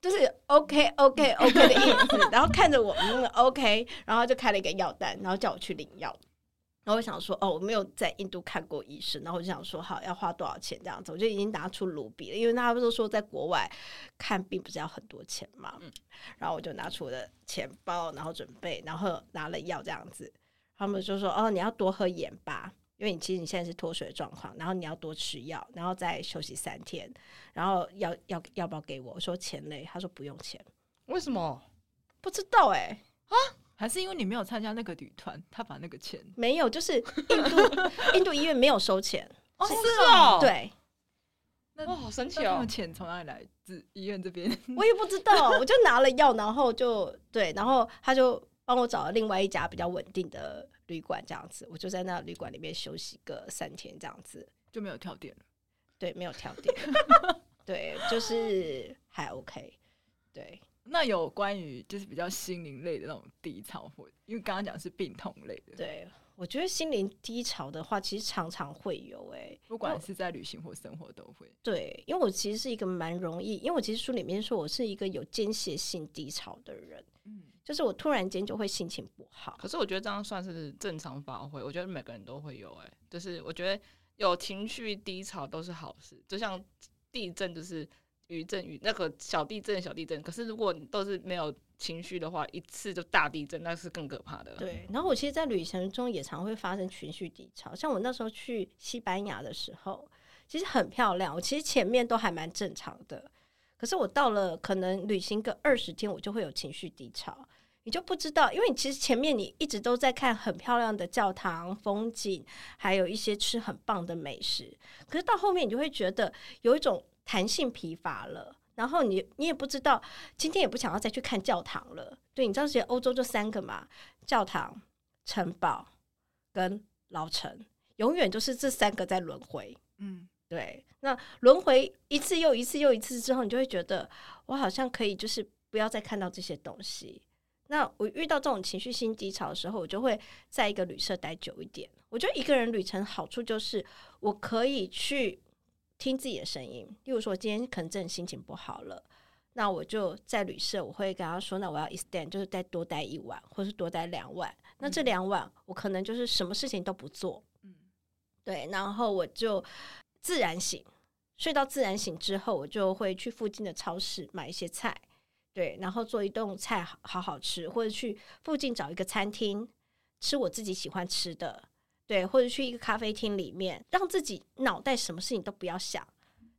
就是 OK OK OK 的意思，然后看着我嗯 OK，然后就开了一个药单，然后叫我去领药。然后我想说，哦，我没有在印度看过医生，然后我就想说，好，要花多少钱这样子？我就已经拿出卢比了，因为他们都说在国外看病不是要很多钱嘛。嗯，然后我就拿出我的钱包，然后准备，然后拿了药这样子。他们就说，哦，你要多喝盐巴，因为你其实你现在是脱水的状况，然后你要多吃药，然后再休息三天，然后要要要不要给我？我说钱嘞，他说不用钱。为什么？不知道哎、欸，啊？还是因为你没有参加那个旅团，他把那个钱没有，就是印度 印度医院没有收钱哦，是哦，对，那哇，好神奇哦，钱从哪里来自医院这边？我也不知道，我就拿了药，然后就对，然后他就帮我找了另外一家比较稳定的旅馆，这样子，我就在那旅馆里面休息个三天，这样子。就没有跳电了，对，没有跳电，对，就是还 OK，对。那有关于就是比较心灵类的那种低潮，或因为刚刚讲是病痛类的。对，我觉得心灵低潮的话，其实常常会有哎、欸，不管是在旅行或生活都会。对，因为我其实是一个蛮容易，因为我其实书里面说我是一个有间歇性低潮的人，嗯，就是我突然间就会心情不好。可是我觉得这样算是正常发挥，我觉得每个人都会有哎、欸，就是我觉得有情绪低潮都是好事，就像地震就是。余震余那个小地震小地震，可是如果你都是没有情绪的话，一次就大地震，那是更可怕的。对，然后我其实，在旅程中也常会发生情绪低潮，像我那时候去西班牙的时候，其实很漂亮，我其实前面都还蛮正常的，可是我到了可能旅行个二十天，我就会有情绪低潮，你就不知道，因为你其实前面你一直都在看很漂亮的教堂风景，还有一些吃很棒的美食，可是到后面你就会觉得有一种。弹性疲乏了，然后你你也不知道，今天也不想要再去看教堂了。对，你知道，其实欧洲就三个嘛，教堂、城堡跟老城，永远就是这三个在轮回。嗯，对。那轮回一次又一次又一次之后，你就会觉得，我好像可以就是不要再看到这些东西。那我遇到这种情绪性低潮的时候，我就会在一个旅社待久一点。我觉得一个人旅程好处就是我可以去。听自己的声音，例如说今天可能真的心情不好了，那我就在旅社，我会跟他说，那我要 extend，就是再多待一晚，或是多待两晚。那这两晚我可能就是什么事情都不做，嗯，对，然后我就自然醒，睡到自然醒之后，我就会去附近的超市买一些菜，对，然后做一顿菜好好吃，或者去附近找一个餐厅吃我自己喜欢吃的。对，或者去一个咖啡厅里面，让自己脑袋什么事情都不要想，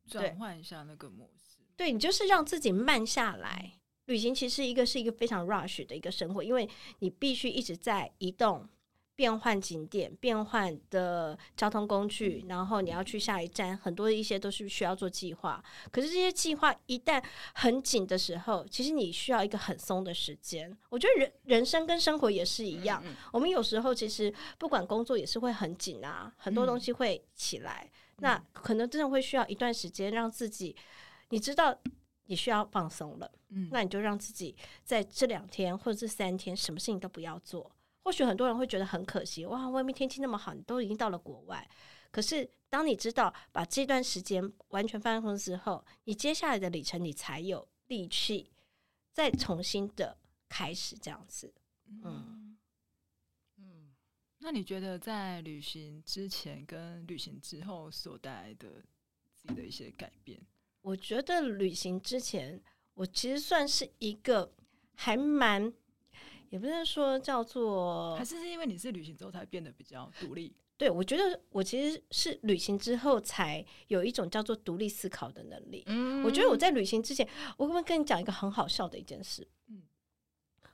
转换一下那个模式。对，你就是让自己慢下来。旅行其实一个是一个非常 rush 的一个生活，因为你必须一直在移动。变换景点、变换的交通工具，然后你要去下一站，很多的一些都是需要做计划。可是这些计划一旦很紧的时候，其实你需要一个很松的时间。我觉得人人生跟生活也是一样，我们有时候其实不管工作也是会很紧啊，很多东西会起来，那可能真的会需要一段时间让自己，你知道你需要放松了，那你就让自己在这两天或者这三天什么事情都不要做。或许很多人会觉得很可惜，哇，外面天气那么好，你都已经到了国外。可是当你知道把这段时间完全放松之后，你接下来的旅程，你才有力气再重新的开始这样子。嗯嗯，那你觉得在旅行之前跟旅行之后所带来的自己的一些改变？我觉得旅行之前，我其实算是一个还蛮。也不是说叫做，还是是因为你是旅行之后才变得比较独立。对，我觉得我其实是旅行之后才有一种叫做独立思考的能力。嗯，我觉得我在旅行之前，我会不可以跟你讲一个很好笑的一件事？嗯，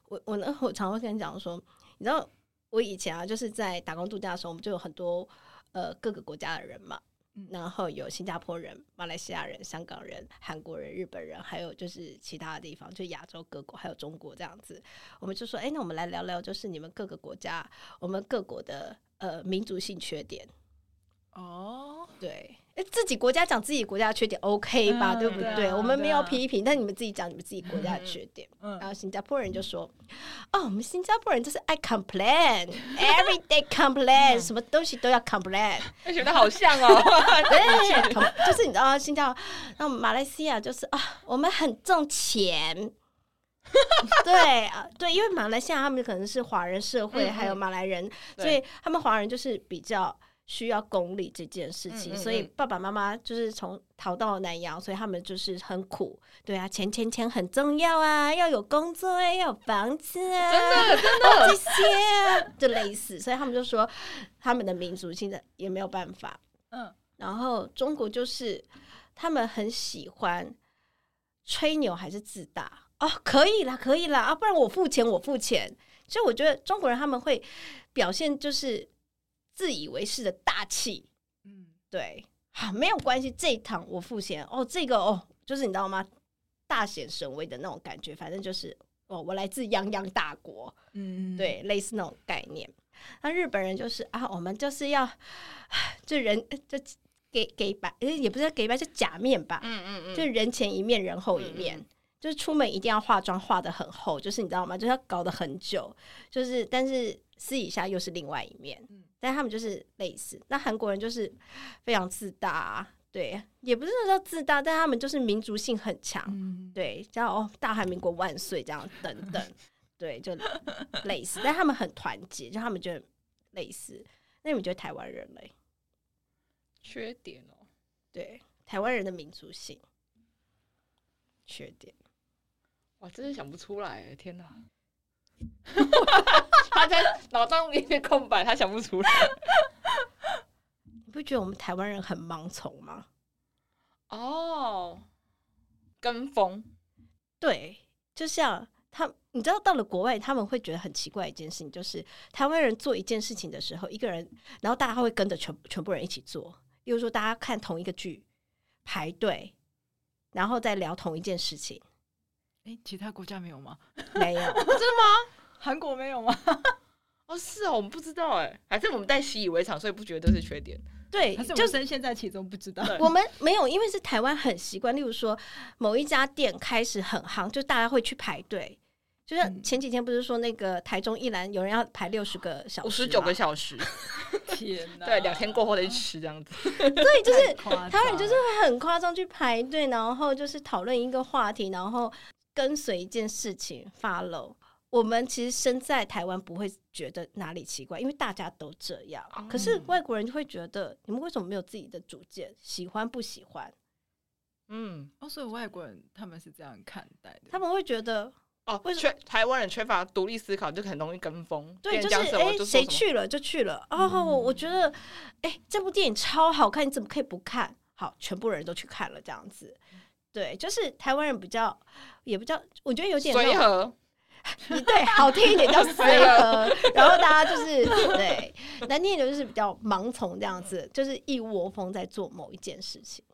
我我呢，我常会跟你讲说，你知道我以前啊，就是在打工度假的时候，我们就有很多呃各个国家的人嘛。然后有新加坡人、马来西亚人、香港人、韩国人、日本人，还有就是其他的地方，就亚洲各国，还有中国这样子。我们就说，哎，那我们来聊聊，就是你们各个国家，我们各国的呃民族性缺点。哦，对。哎，自己国家讲自己国家的缺点，OK 吧？嗯、对不对？对啊、我们没有批评，啊、但你们自己讲你们自己国家的缺点。嗯、然后新加坡人就说：“哦，我们新加坡人就是爱 complain，every day complain，什么东西都要 complain。”觉得好像哦，对，就是你知道新加坡，然后马来西亚就是啊，我们很挣钱。对啊，对，因为马来西亚他们可能是华人社会，嗯、还有马来人，所以他们华人就是比较。需要功利这件事情，嗯嗯嗯，所以爸爸妈妈就是从逃到南洋，所以他们就是很苦。对啊，钱钱钱很重要啊，要有工作哎，要有房子啊，真的真的 这些就类似，所以他们就说他们的民族现在也没有办法。嗯，然后中国就是他们很喜欢吹牛还是自大哦，可以啦，可以啦啊，不然我付钱，我付钱。所以我觉得中国人他们会表现就是。自以为是的大气，嗯，对，好，没有关系，这一趟我付钱哦，这个哦，就是你知道吗？大显神威的那种感觉，反正就是哦，我来自泱泱大国，嗯，对，类似那种概念。那日本人就是啊，我们就是要，就人就给给白，也不是给白，就假面吧，嗯嗯嗯，就人前一面，人后一面，就是出门一定要化妆化的很厚，就是你知道吗？就是要搞得很久，就是但是私底下又是另外一面，嗯。但他们就是类似，那韩国人就是非常自大啊，对，也不是说自大，但他们就是民族性很强，嗯、对，叫哦大韩民国万岁这样等等，对，就类似，但他们很团结，就他们觉得类似。那你们觉得台湾人嘞？缺点哦，对，台湾人的民族性缺点，哇，真是想不出来，天哪！他在脑中一片空白，他想不出来。你不觉得我们台湾人很盲从吗？哦，跟风。对，就像他，你知道，到了国外，他们会觉得很奇怪一件事情，就是台湾人做一件事情的时候，一个人，然后大家会跟着全全部人一起做。比如说，大家看同一个剧，排队，然后再聊同一件事情。哎，其他国家没有吗？没有，真的吗？韩国没有吗？哦，是哦，我们不知道哎，还是我们在习以为常，所以不觉得这是缺点。对，就身陷在其中不知道。我们没有，因为是台湾很习惯。例如说，某一家店开始很夯，就大家会去排队。就是前几天不是说那个台中一兰有人要排六十个小时，五十九个小时，天哪！对，两天过后再去吃这样子。对，就是台湾就是会很夸张去排队，然后就是讨论一个话题，然后跟随一件事情 follow。我们其实身在台湾不会觉得哪里奇怪，因为大家都这样。嗯、可是外国人就会觉得，你们为什么没有自己的主见？喜欢不喜欢？嗯，哦，所以外国人他们是这样看待的。他们会觉得，哦，为什么台湾人缺乏独立思考，就很容易跟风？对，就是哎，谁去了就去了。哦，嗯、我觉得，哎，这部电影超好看，你怎么可以不看？好，全部人都去看了，这样子。对，就是台湾人比较，也不叫，我觉得有点随和。对，好听一点叫随和，然后大家就是对，难听一点就是比较盲从这样子，就是一窝蜂在做某一件事情。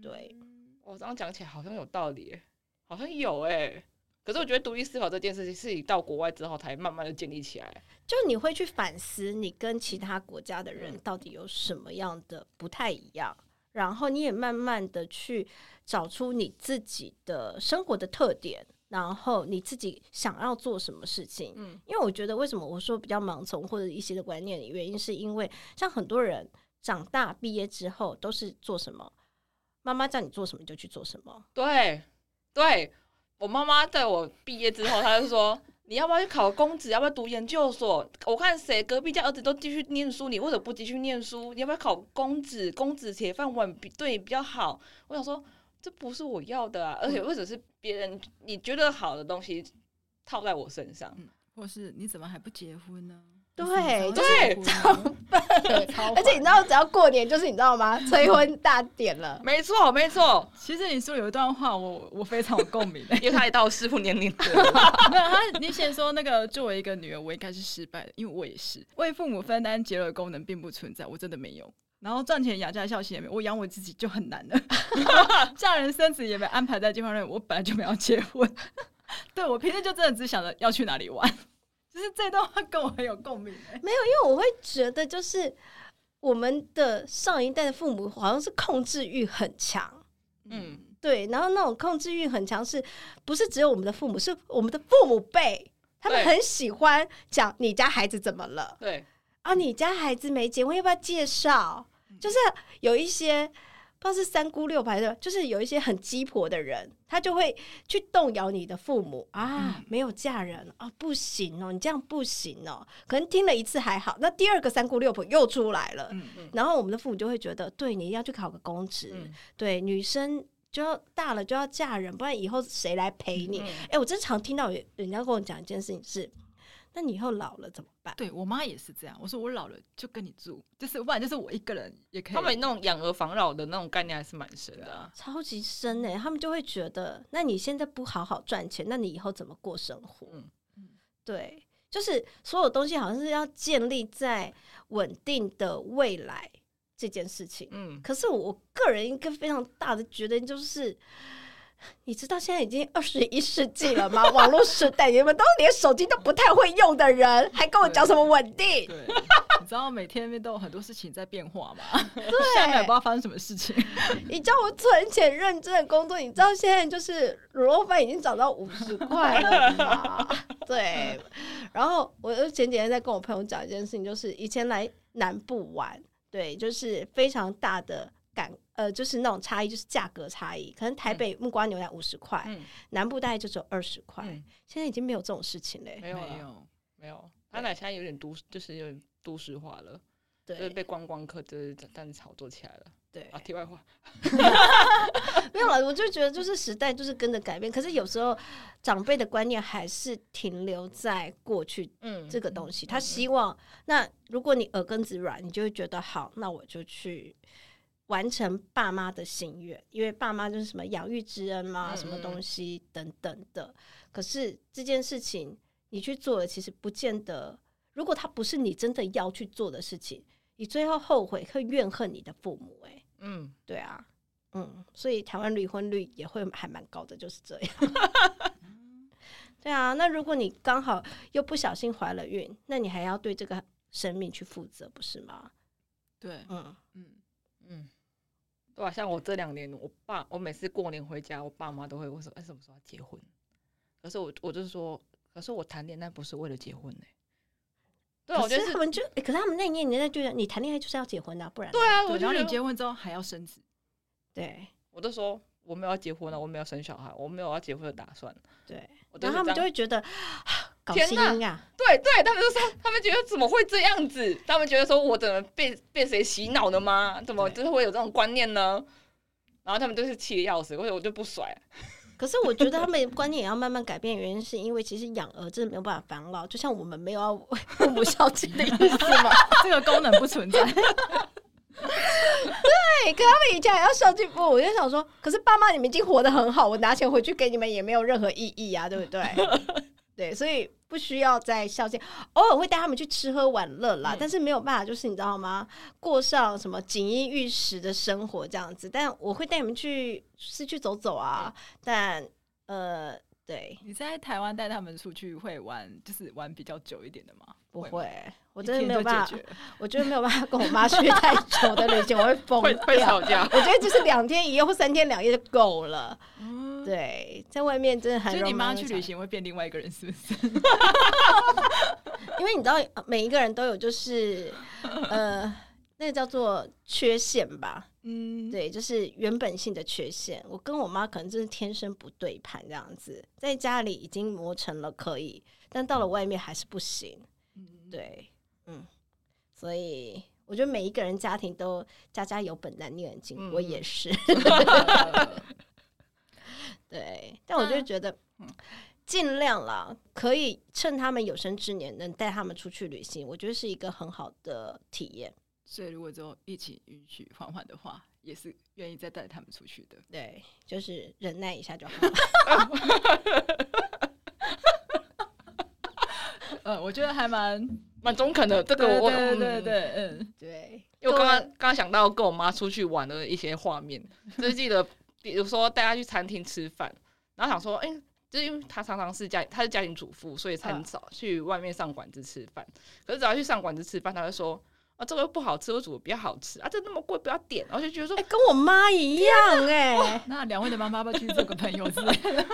对，我这样讲起来好像有道理，好像有哎。可是我觉得独立思考这件事情是你到国外之后才慢慢的建立起来，就你会去反思你跟其他国家的人到底有什么样的不太一样，然后你也慢慢的去找出你自己的生活的特点。然后你自己想要做什么事情？嗯，因为我觉得为什么我说比较盲从或者一些的观念的原因，是因为像很多人长大毕业之后都是做什么，妈妈叫你做什么就去做什么。对，对我妈妈在我毕业之后，她就说你要不要去考公职，要不要读研究所？我看谁隔壁家儿子都继续念书，你为什么不继续念书？你要不要考公职？公职铁饭碗比对你比较好。我想说。这不是我要的啊！而且或者是别人你觉得好的东西套在我身上？嗯，或是你怎么还不结婚呢？对，对，超笨。而且你知道，只要过年就是你知道吗？催婚大典了。没错，没错。其实你说有一段话我，我我非常有共鸣，因为他也到适婚年龄 没有他，你先说那个作为一个女儿，我应该是失败的，因为我也是为父母分担结了功能并不存在，我真的没有。然后赚钱养家孝心也没，我养我自己就很难了。嫁人生子也没安排在计划内，我本来就没有结婚。对，我平时就真的只想着要去哪里玩，就是这段话跟我很有共鸣。没有，因为我会觉得就是我们的上一代的父母好像是控制欲很强，嗯，对，然后那种控制欲很强，是不是只有我们的父母？是我们的父母辈，他们很喜欢讲你家孩子怎么了？对啊，你家孩子没结婚，要不要介绍？就是有一些不知道是三姑六婆的，就是有一些很鸡婆的人，他就会去动摇你的父母啊，没有嫁人啊，不行哦，你这样不行哦。可能听了一次还好，那第二个三姑六婆又出来了，嗯嗯，然后我们的父母就会觉得，对，你一定要去考个公职，嗯、对，女生就要大了就要嫁人，不然以后谁来陪你？哎、嗯欸，我真常听到人家跟我讲一件事情是。那你以后老了怎么办？对我妈也是这样。我说我老了就跟你住，就是不然就是我一个人也可以。他们那种养儿防老的那种概念还是蛮深的，啊，超级深哎，欸！他们就会觉得，那你现在不好好赚钱，那你以后怎么过生活？嗯嗯，对，就是所有东西好像是要建立在稳定的未来这件事情。嗯，可是我个人一个非常大的决定就是。你知道现在已经二十一世纪了吗？网络时代，你们都连手机都不太会用的人，还跟我讲什么稳定？对，你知道每天都有很多事情在变化吗？对，现在也不知道发生什么事情。你叫我存钱认真的工作，你知道现在就是卤肉饭已经涨到五十块了吗？对。然后我前几天在跟我朋友讲一件事情，就是以前来南部玩，对，就是非常大的感。呃，就是那种差异，就是价格差异。可能台北木瓜牛奶五十块，嗯、南部大概就只有二十块。嗯、现在已经没有这种事情嘞，没有，没有，没有。它奶现在有点都，就是有点都市化了，对，就是被观光客就是但是炒作起来了。对啊，题外话 没有了。我就觉得，就是时代就是跟着改变，可是有时候长辈的观念还是停留在过去。嗯，这个东西，嗯、他希望，那如果你耳根子软，你就会觉得好，那我就去。完成爸妈的心愿，因为爸妈就是什么养育之恩嘛，什么东西等等的。可是这件事情你去做了，其实不见得。如果他不是你真的要去做的事情，你最后后悔会怨恨你的父母。哎，嗯，对啊，嗯，所以台湾离婚率也会还蛮高的，就是这样。对啊，那如果你刚好又不小心怀了孕，那你还要对这个生命去负责，不是吗？对，嗯嗯嗯。对啊，像我这两年，我爸我每次过年回家，我爸妈都会问说：“哎，什么时候要结婚？”可是我我就是说，可是我谈恋爱不是为了结婚呢。对，我觉得他们就，可是他们那一年年代觉得你谈恋爱就是要结婚的，不然对啊，我然后你结婚之后还要生子。对，我都说我没有要结婚了，我没有生小孩，我没有要结婚的打算。对，然后他们就会觉得。天呐、啊！对对，他们就说，他们觉得怎么会这样子？他们觉得说，我怎么被被谁洗脑的吗？怎么就是会有这种观念呢？然后他们就是气得要死，或者我就不甩。可是我觉得他们观念也要慢慢改变，原因是因为其实养儿真的没有办法防老，就像我们没有要为父母孝敬的意思嘛，这个功能不存在。对，可他们以前还要孝敬父母，我就想说，可是爸妈你们已经活得很好，我拿钱回去给你们也没有任何意义啊，对不对？对，所以不需要再孝敬，偶尔会带他们去吃喝玩乐啦，嗯、但是没有办法，就是你知道吗？过上什么锦衣玉食的生活这样子。但我会带你们去市区走走啊。嗯、但呃，对，你在台湾带他们出去会玩，就是玩比较久一点的吗？不会，我真的没有办法，我觉得没有办法跟我妈去太久的旅行，我会 疯掉，会会吵架。我觉得就是两天一夜或三天两夜就够了。嗯，对，在外面真的很容易。所以你妈去旅行会变另外一个人，是不是？因为你知道，每一个人都有就是呃，那个叫做缺陷吧。嗯，对，就是原本性的缺陷。我跟我妈可能真是天生不对盘这样子，在家里已经磨成了可以，但到了外面还是不行。对，嗯，所以我觉得每一个人家庭都家家有本难念的经，嗯、我也是。对，但我就觉得尽量啦，可以趁他们有生之年能带他们出去旅行，我觉得是一个很好的体验。所以如果说疫情允许缓缓的话，也是愿意再带他们出去的。对，就是忍耐一下就好。呃，我觉得还蛮蛮中肯的。这个我对对对，嗯，对。因为我刚刚刚刚想到跟我妈出去玩的一些画面，就是记得，比如说带她去餐厅吃饭，然后想说，哎、欸，就是因为她常常是家，她是家庭主妇，所以很少去外面上馆子吃饭。可是只要去上馆子吃饭，她就说。啊，这个又不好吃，我煮的比较好吃啊！这那么贵，不要点。然后就觉得说，哎、欸，跟我妈一样哎、欸。那两位的妈妈要不要去做个朋友之类的？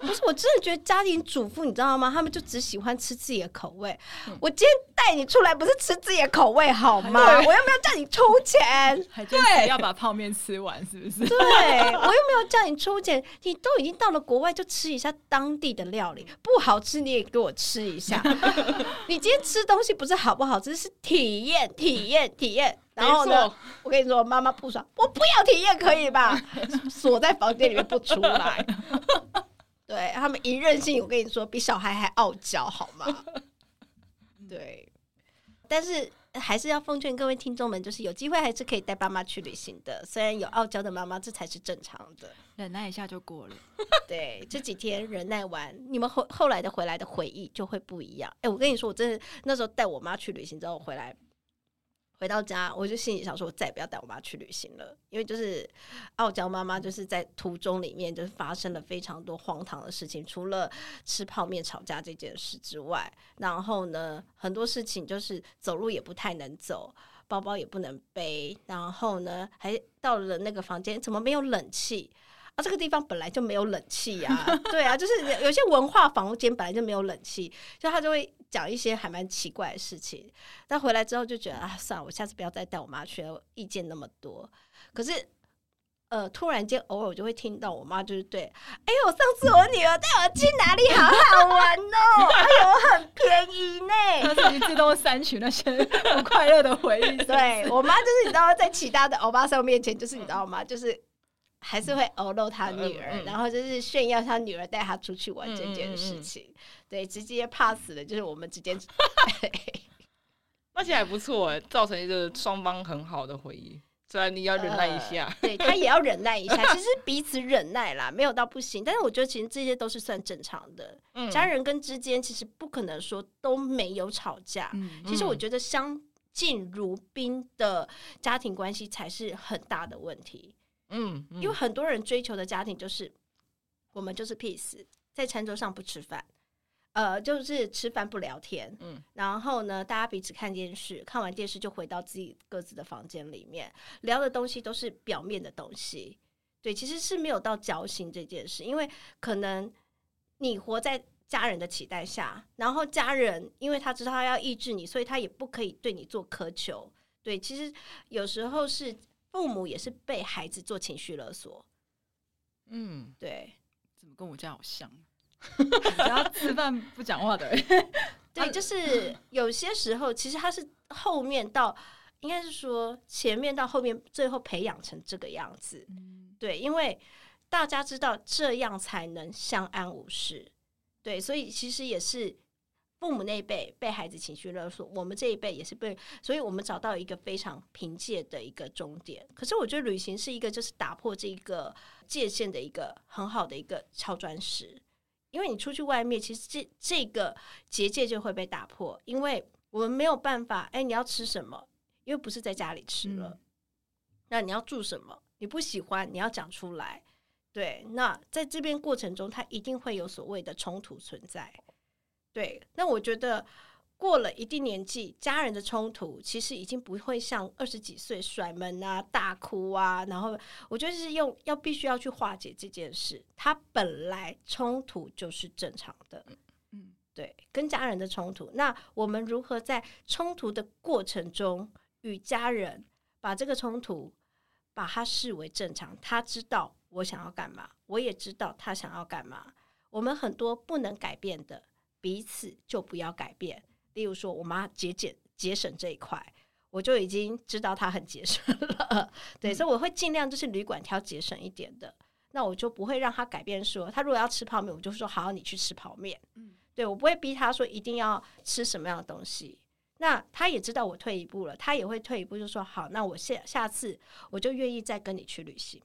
不是，我真的觉得家庭主妇，你知道吗？他们就只喜欢吃自己的口味。嗯、我今天带你出来，不是吃自己的口味好吗？我又没有叫你出钱，对，要把泡面吃完，是不是？对，我又没有叫你出钱，你都已经到了国外，就吃一下当地的料理，不好吃你也给我吃一下。你今天吃东西不是好不好吃，是体验，体验，体验。然后呢，我跟你说，妈妈不爽，我不要体验，可以吧？锁在房间里面不出来。对他们一任性，我跟你说，比小孩还傲娇，好吗？对，但是还是要奉劝各位听众们，就是有机会还是可以带爸妈去旅行的。虽然有傲娇的妈妈，这才是正常的，忍耐一下就过了。对，这几天忍耐完，你们后后来的回来的回忆就会不一样。哎，我跟你说，我真的那时候带我妈去旅行之后回来。回到家，我就心里想说，我再也不要带我妈去旅行了，因为就是傲娇妈妈就是在途中里面就是发生了非常多荒唐的事情，除了吃泡面吵架这件事之外，然后呢，很多事情就是走路也不太能走，包包也不能背，然后呢，还到了那个房间怎么没有冷气？啊，这个地方本来就没有冷气呀，对啊，就是有些文化房间本来就没有冷气，就他就会。讲一些还蛮奇怪的事情，但回来之后就觉得啊，算了，我下次不要再带我妈去了，意见那么多。可是，呃，突然间偶尔就会听到我妈就是对，哎呦，上次我女儿带我去哪里，好好玩哦，哎呦，很便宜呢。她自己自动删除那些不快乐的回忆。对，我妈就是你知道，在其他的欧巴桑面前，就是你知道吗？就是还是会偶露她女儿，然后就是炫耀她女儿带她出去玩这件事情。嗯嗯嗯对，直接 pass 的，就是我们之间，而且还不错哎，造成一个双方很好的回忆。虽然你要忍耐一下，呃、对他也要忍耐一下，其实彼此忍耐啦，没有到不行。但是我觉得其实这些都是算正常的。嗯，家人跟之间其实不可能说都没有吵架。嗯，其实我觉得相敬如宾的家庭关系才是很大的问题。嗯，嗯，因为很多人追求的家庭就是我们就是 peace，在餐桌上不吃饭。呃，就是吃饭不聊天，嗯，然后呢，大家彼此看电视，看完电视就回到自己各自的房间里面，聊的东西都是表面的东西，对，其实是没有到交心这件事，因为可能你活在家人的期待下，然后家人因为他知道他要抑制你，所以他也不可以对你做苛求，对，其实有时候是父母也是被孩子做情绪勒索，嗯，对，怎么跟我家好像？只要吃饭不讲话的人，对，就是 有些时候，其实他是后面到，应该是说前面到后面，最后培养成这个样子。对，因为大家知道这样才能相安无事。对，所以其实也是父母那一辈被孩子情绪勒索，我们这一辈也是被，所以我们找到一个非常凭借的一个终点。可是我觉得旅行是一个，就是打破这个界限的一个很好的一个敲砖石。因为你出去外面，其实这这个结界就会被打破，因为我们没有办法。哎，你要吃什么？因为不是在家里吃了，嗯、那你要住什么？你不喜欢，你要讲出来。对，那在这边过程中，它一定会有所谓的冲突存在。对，那我觉得。过了一定年纪，家人的冲突其实已经不会像二十几岁甩门啊、大哭啊，然后我觉得是用要必须要去化解这件事。他本来冲突就是正常的，嗯，对，跟家人的冲突，那我们如何在冲突的过程中与家人把这个冲突把它视为正常？他知道我想要干嘛，我也知道他想要干嘛。我们很多不能改变的，彼此就不要改变。例如说，我妈节俭节省这一块，我就已经知道她很节省了。对，嗯、所以我会尽量就是旅馆挑节省一点的。那我就不会让她改变说，说她如果要吃泡面，我就说好，你去吃泡面。嗯，对，我不会逼她说一定要吃什么样的东西。那她也知道我退一步了，她也会退一步，就说好，那我下下次我就愿意再跟你去旅行。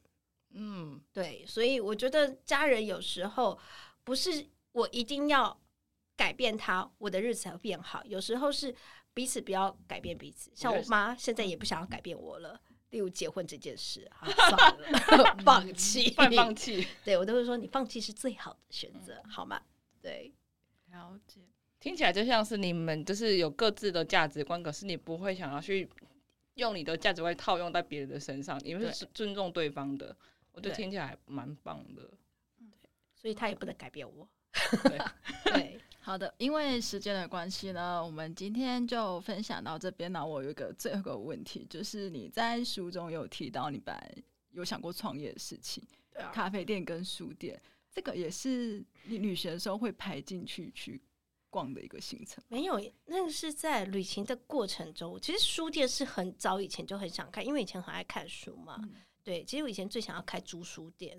嗯，对，所以我觉得家人有时候不是我一定要。改变他，我的日子才会变好。有时候是彼此不要改变彼此，像我妈现在也不想要改变我了。例如结婚这件事，啊、算了，放弃，放弃。对我都会说，你放弃是最好的选择，嗯、好吗？对，了解。听起来就像是你们就是有各自的价值观，可是你不会想要去用你的价值观套用在别人的身上，你们是尊重对方的。我觉得听起来蛮棒的。对，所以他也不能改变我。对。对好的，因为时间的关系呢，我们今天就分享到这边。那我有一个最后一个问题，就是你在书中有提到你本来有想过创业的事情，对啊，咖啡店跟书店，这个也是你旅行的时候会排进去去逛的一个行程。没有，那个是在旅行的过程中。其实书店是很早以前就很想开，因为以前很爱看书嘛。嗯、对，其实我以前最想要开租书店。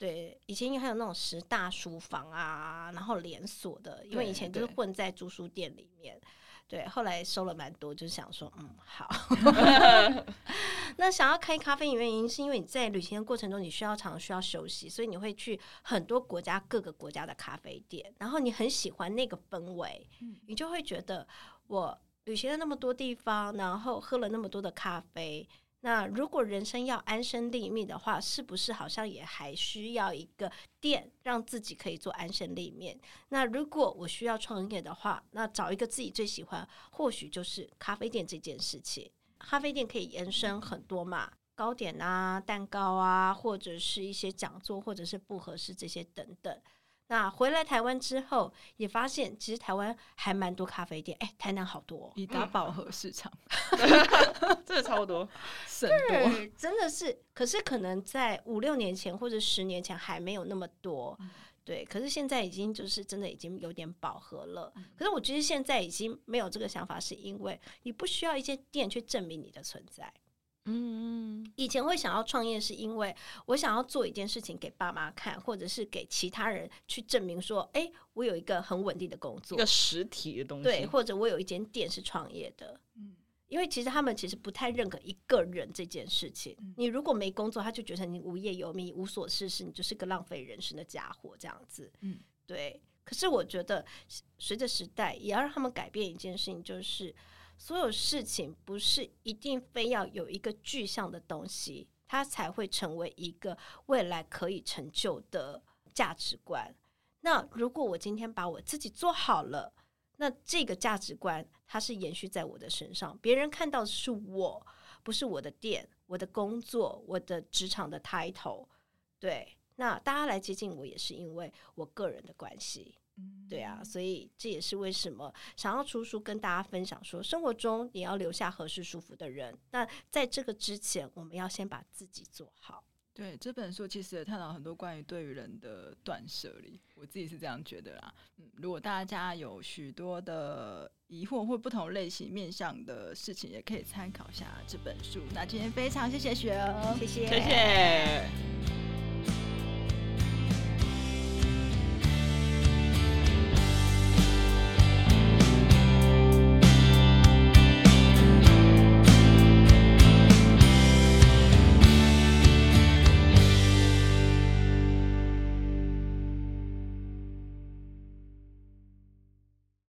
对，以前因为还有那种十大书房啊，然后连锁的，因为以前就是混在租书店里面。对，后来收了蛮多，就是想说，嗯，好。那想要开咖啡的原因，是因为你在旅行的过程中，你需要常常需要休息，所以你会去很多国家各个国家的咖啡店，然后你很喜欢那个氛围，你就会觉得我旅行了那么多地方，然后喝了那么多的咖啡。那如果人生要安身立命的话，是不是好像也还需要一个店，让自己可以做安身立命？那如果我需要创业的话，那找一个自己最喜欢，或许就是咖啡店这件事情。咖啡店可以延伸很多嘛，糕点啊、蛋糕啊，或者是一些讲座，或者是不合适这些等等。那回来台湾之后，也发现其实台湾还蛮多咖啡店，哎、欸，台南好多，以大饱和市场，真的超多，对，真的是。可是可能在五六年前或者十年前还没有那么多，嗯、对。可是现在已经就是真的已经有点饱和了。嗯、可是我觉得现在已经没有这个想法，是因为你不需要一间店去证明你的存在。嗯，以前会想要创业，是因为我想要做一件事情给爸妈看，或者是给其他人去证明说，哎，我有一个很稳定的工作，一个实体的东西，对，或者我有一间店是创业的。嗯，因为其实他们其实不太认可一个人这件事情。你如果没工作，他就觉得你无业游民、无所事事，你就是个浪费人生的家伙这样子。嗯，对。可是我觉得，随着时代，也要让他们改变一件事情，就是。所有事情不是一定非要有一个具象的东西，它才会成为一个未来可以成就的价值观。那如果我今天把我自己做好了，那这个价值观它是延续在我的身上，别人看到的是我，不是我的店、我的工作、我的职场的 title。对，那大家来接近我也是因为我个人的关系。对啊，所以这也是为什么想要出书跟大家分享说，生活中你要留下合适舒服的人。那在这个之前，我们要先把自己做好。对，这本书其实也探讨很多关于对于人的断舍离，我自己是这样觉得啦。嗯，如果大家有许多的疑惑或不同类型面向的事情，也可以参考一下这本书。那今天非常谢谢雪儿，谢谢，谢谢。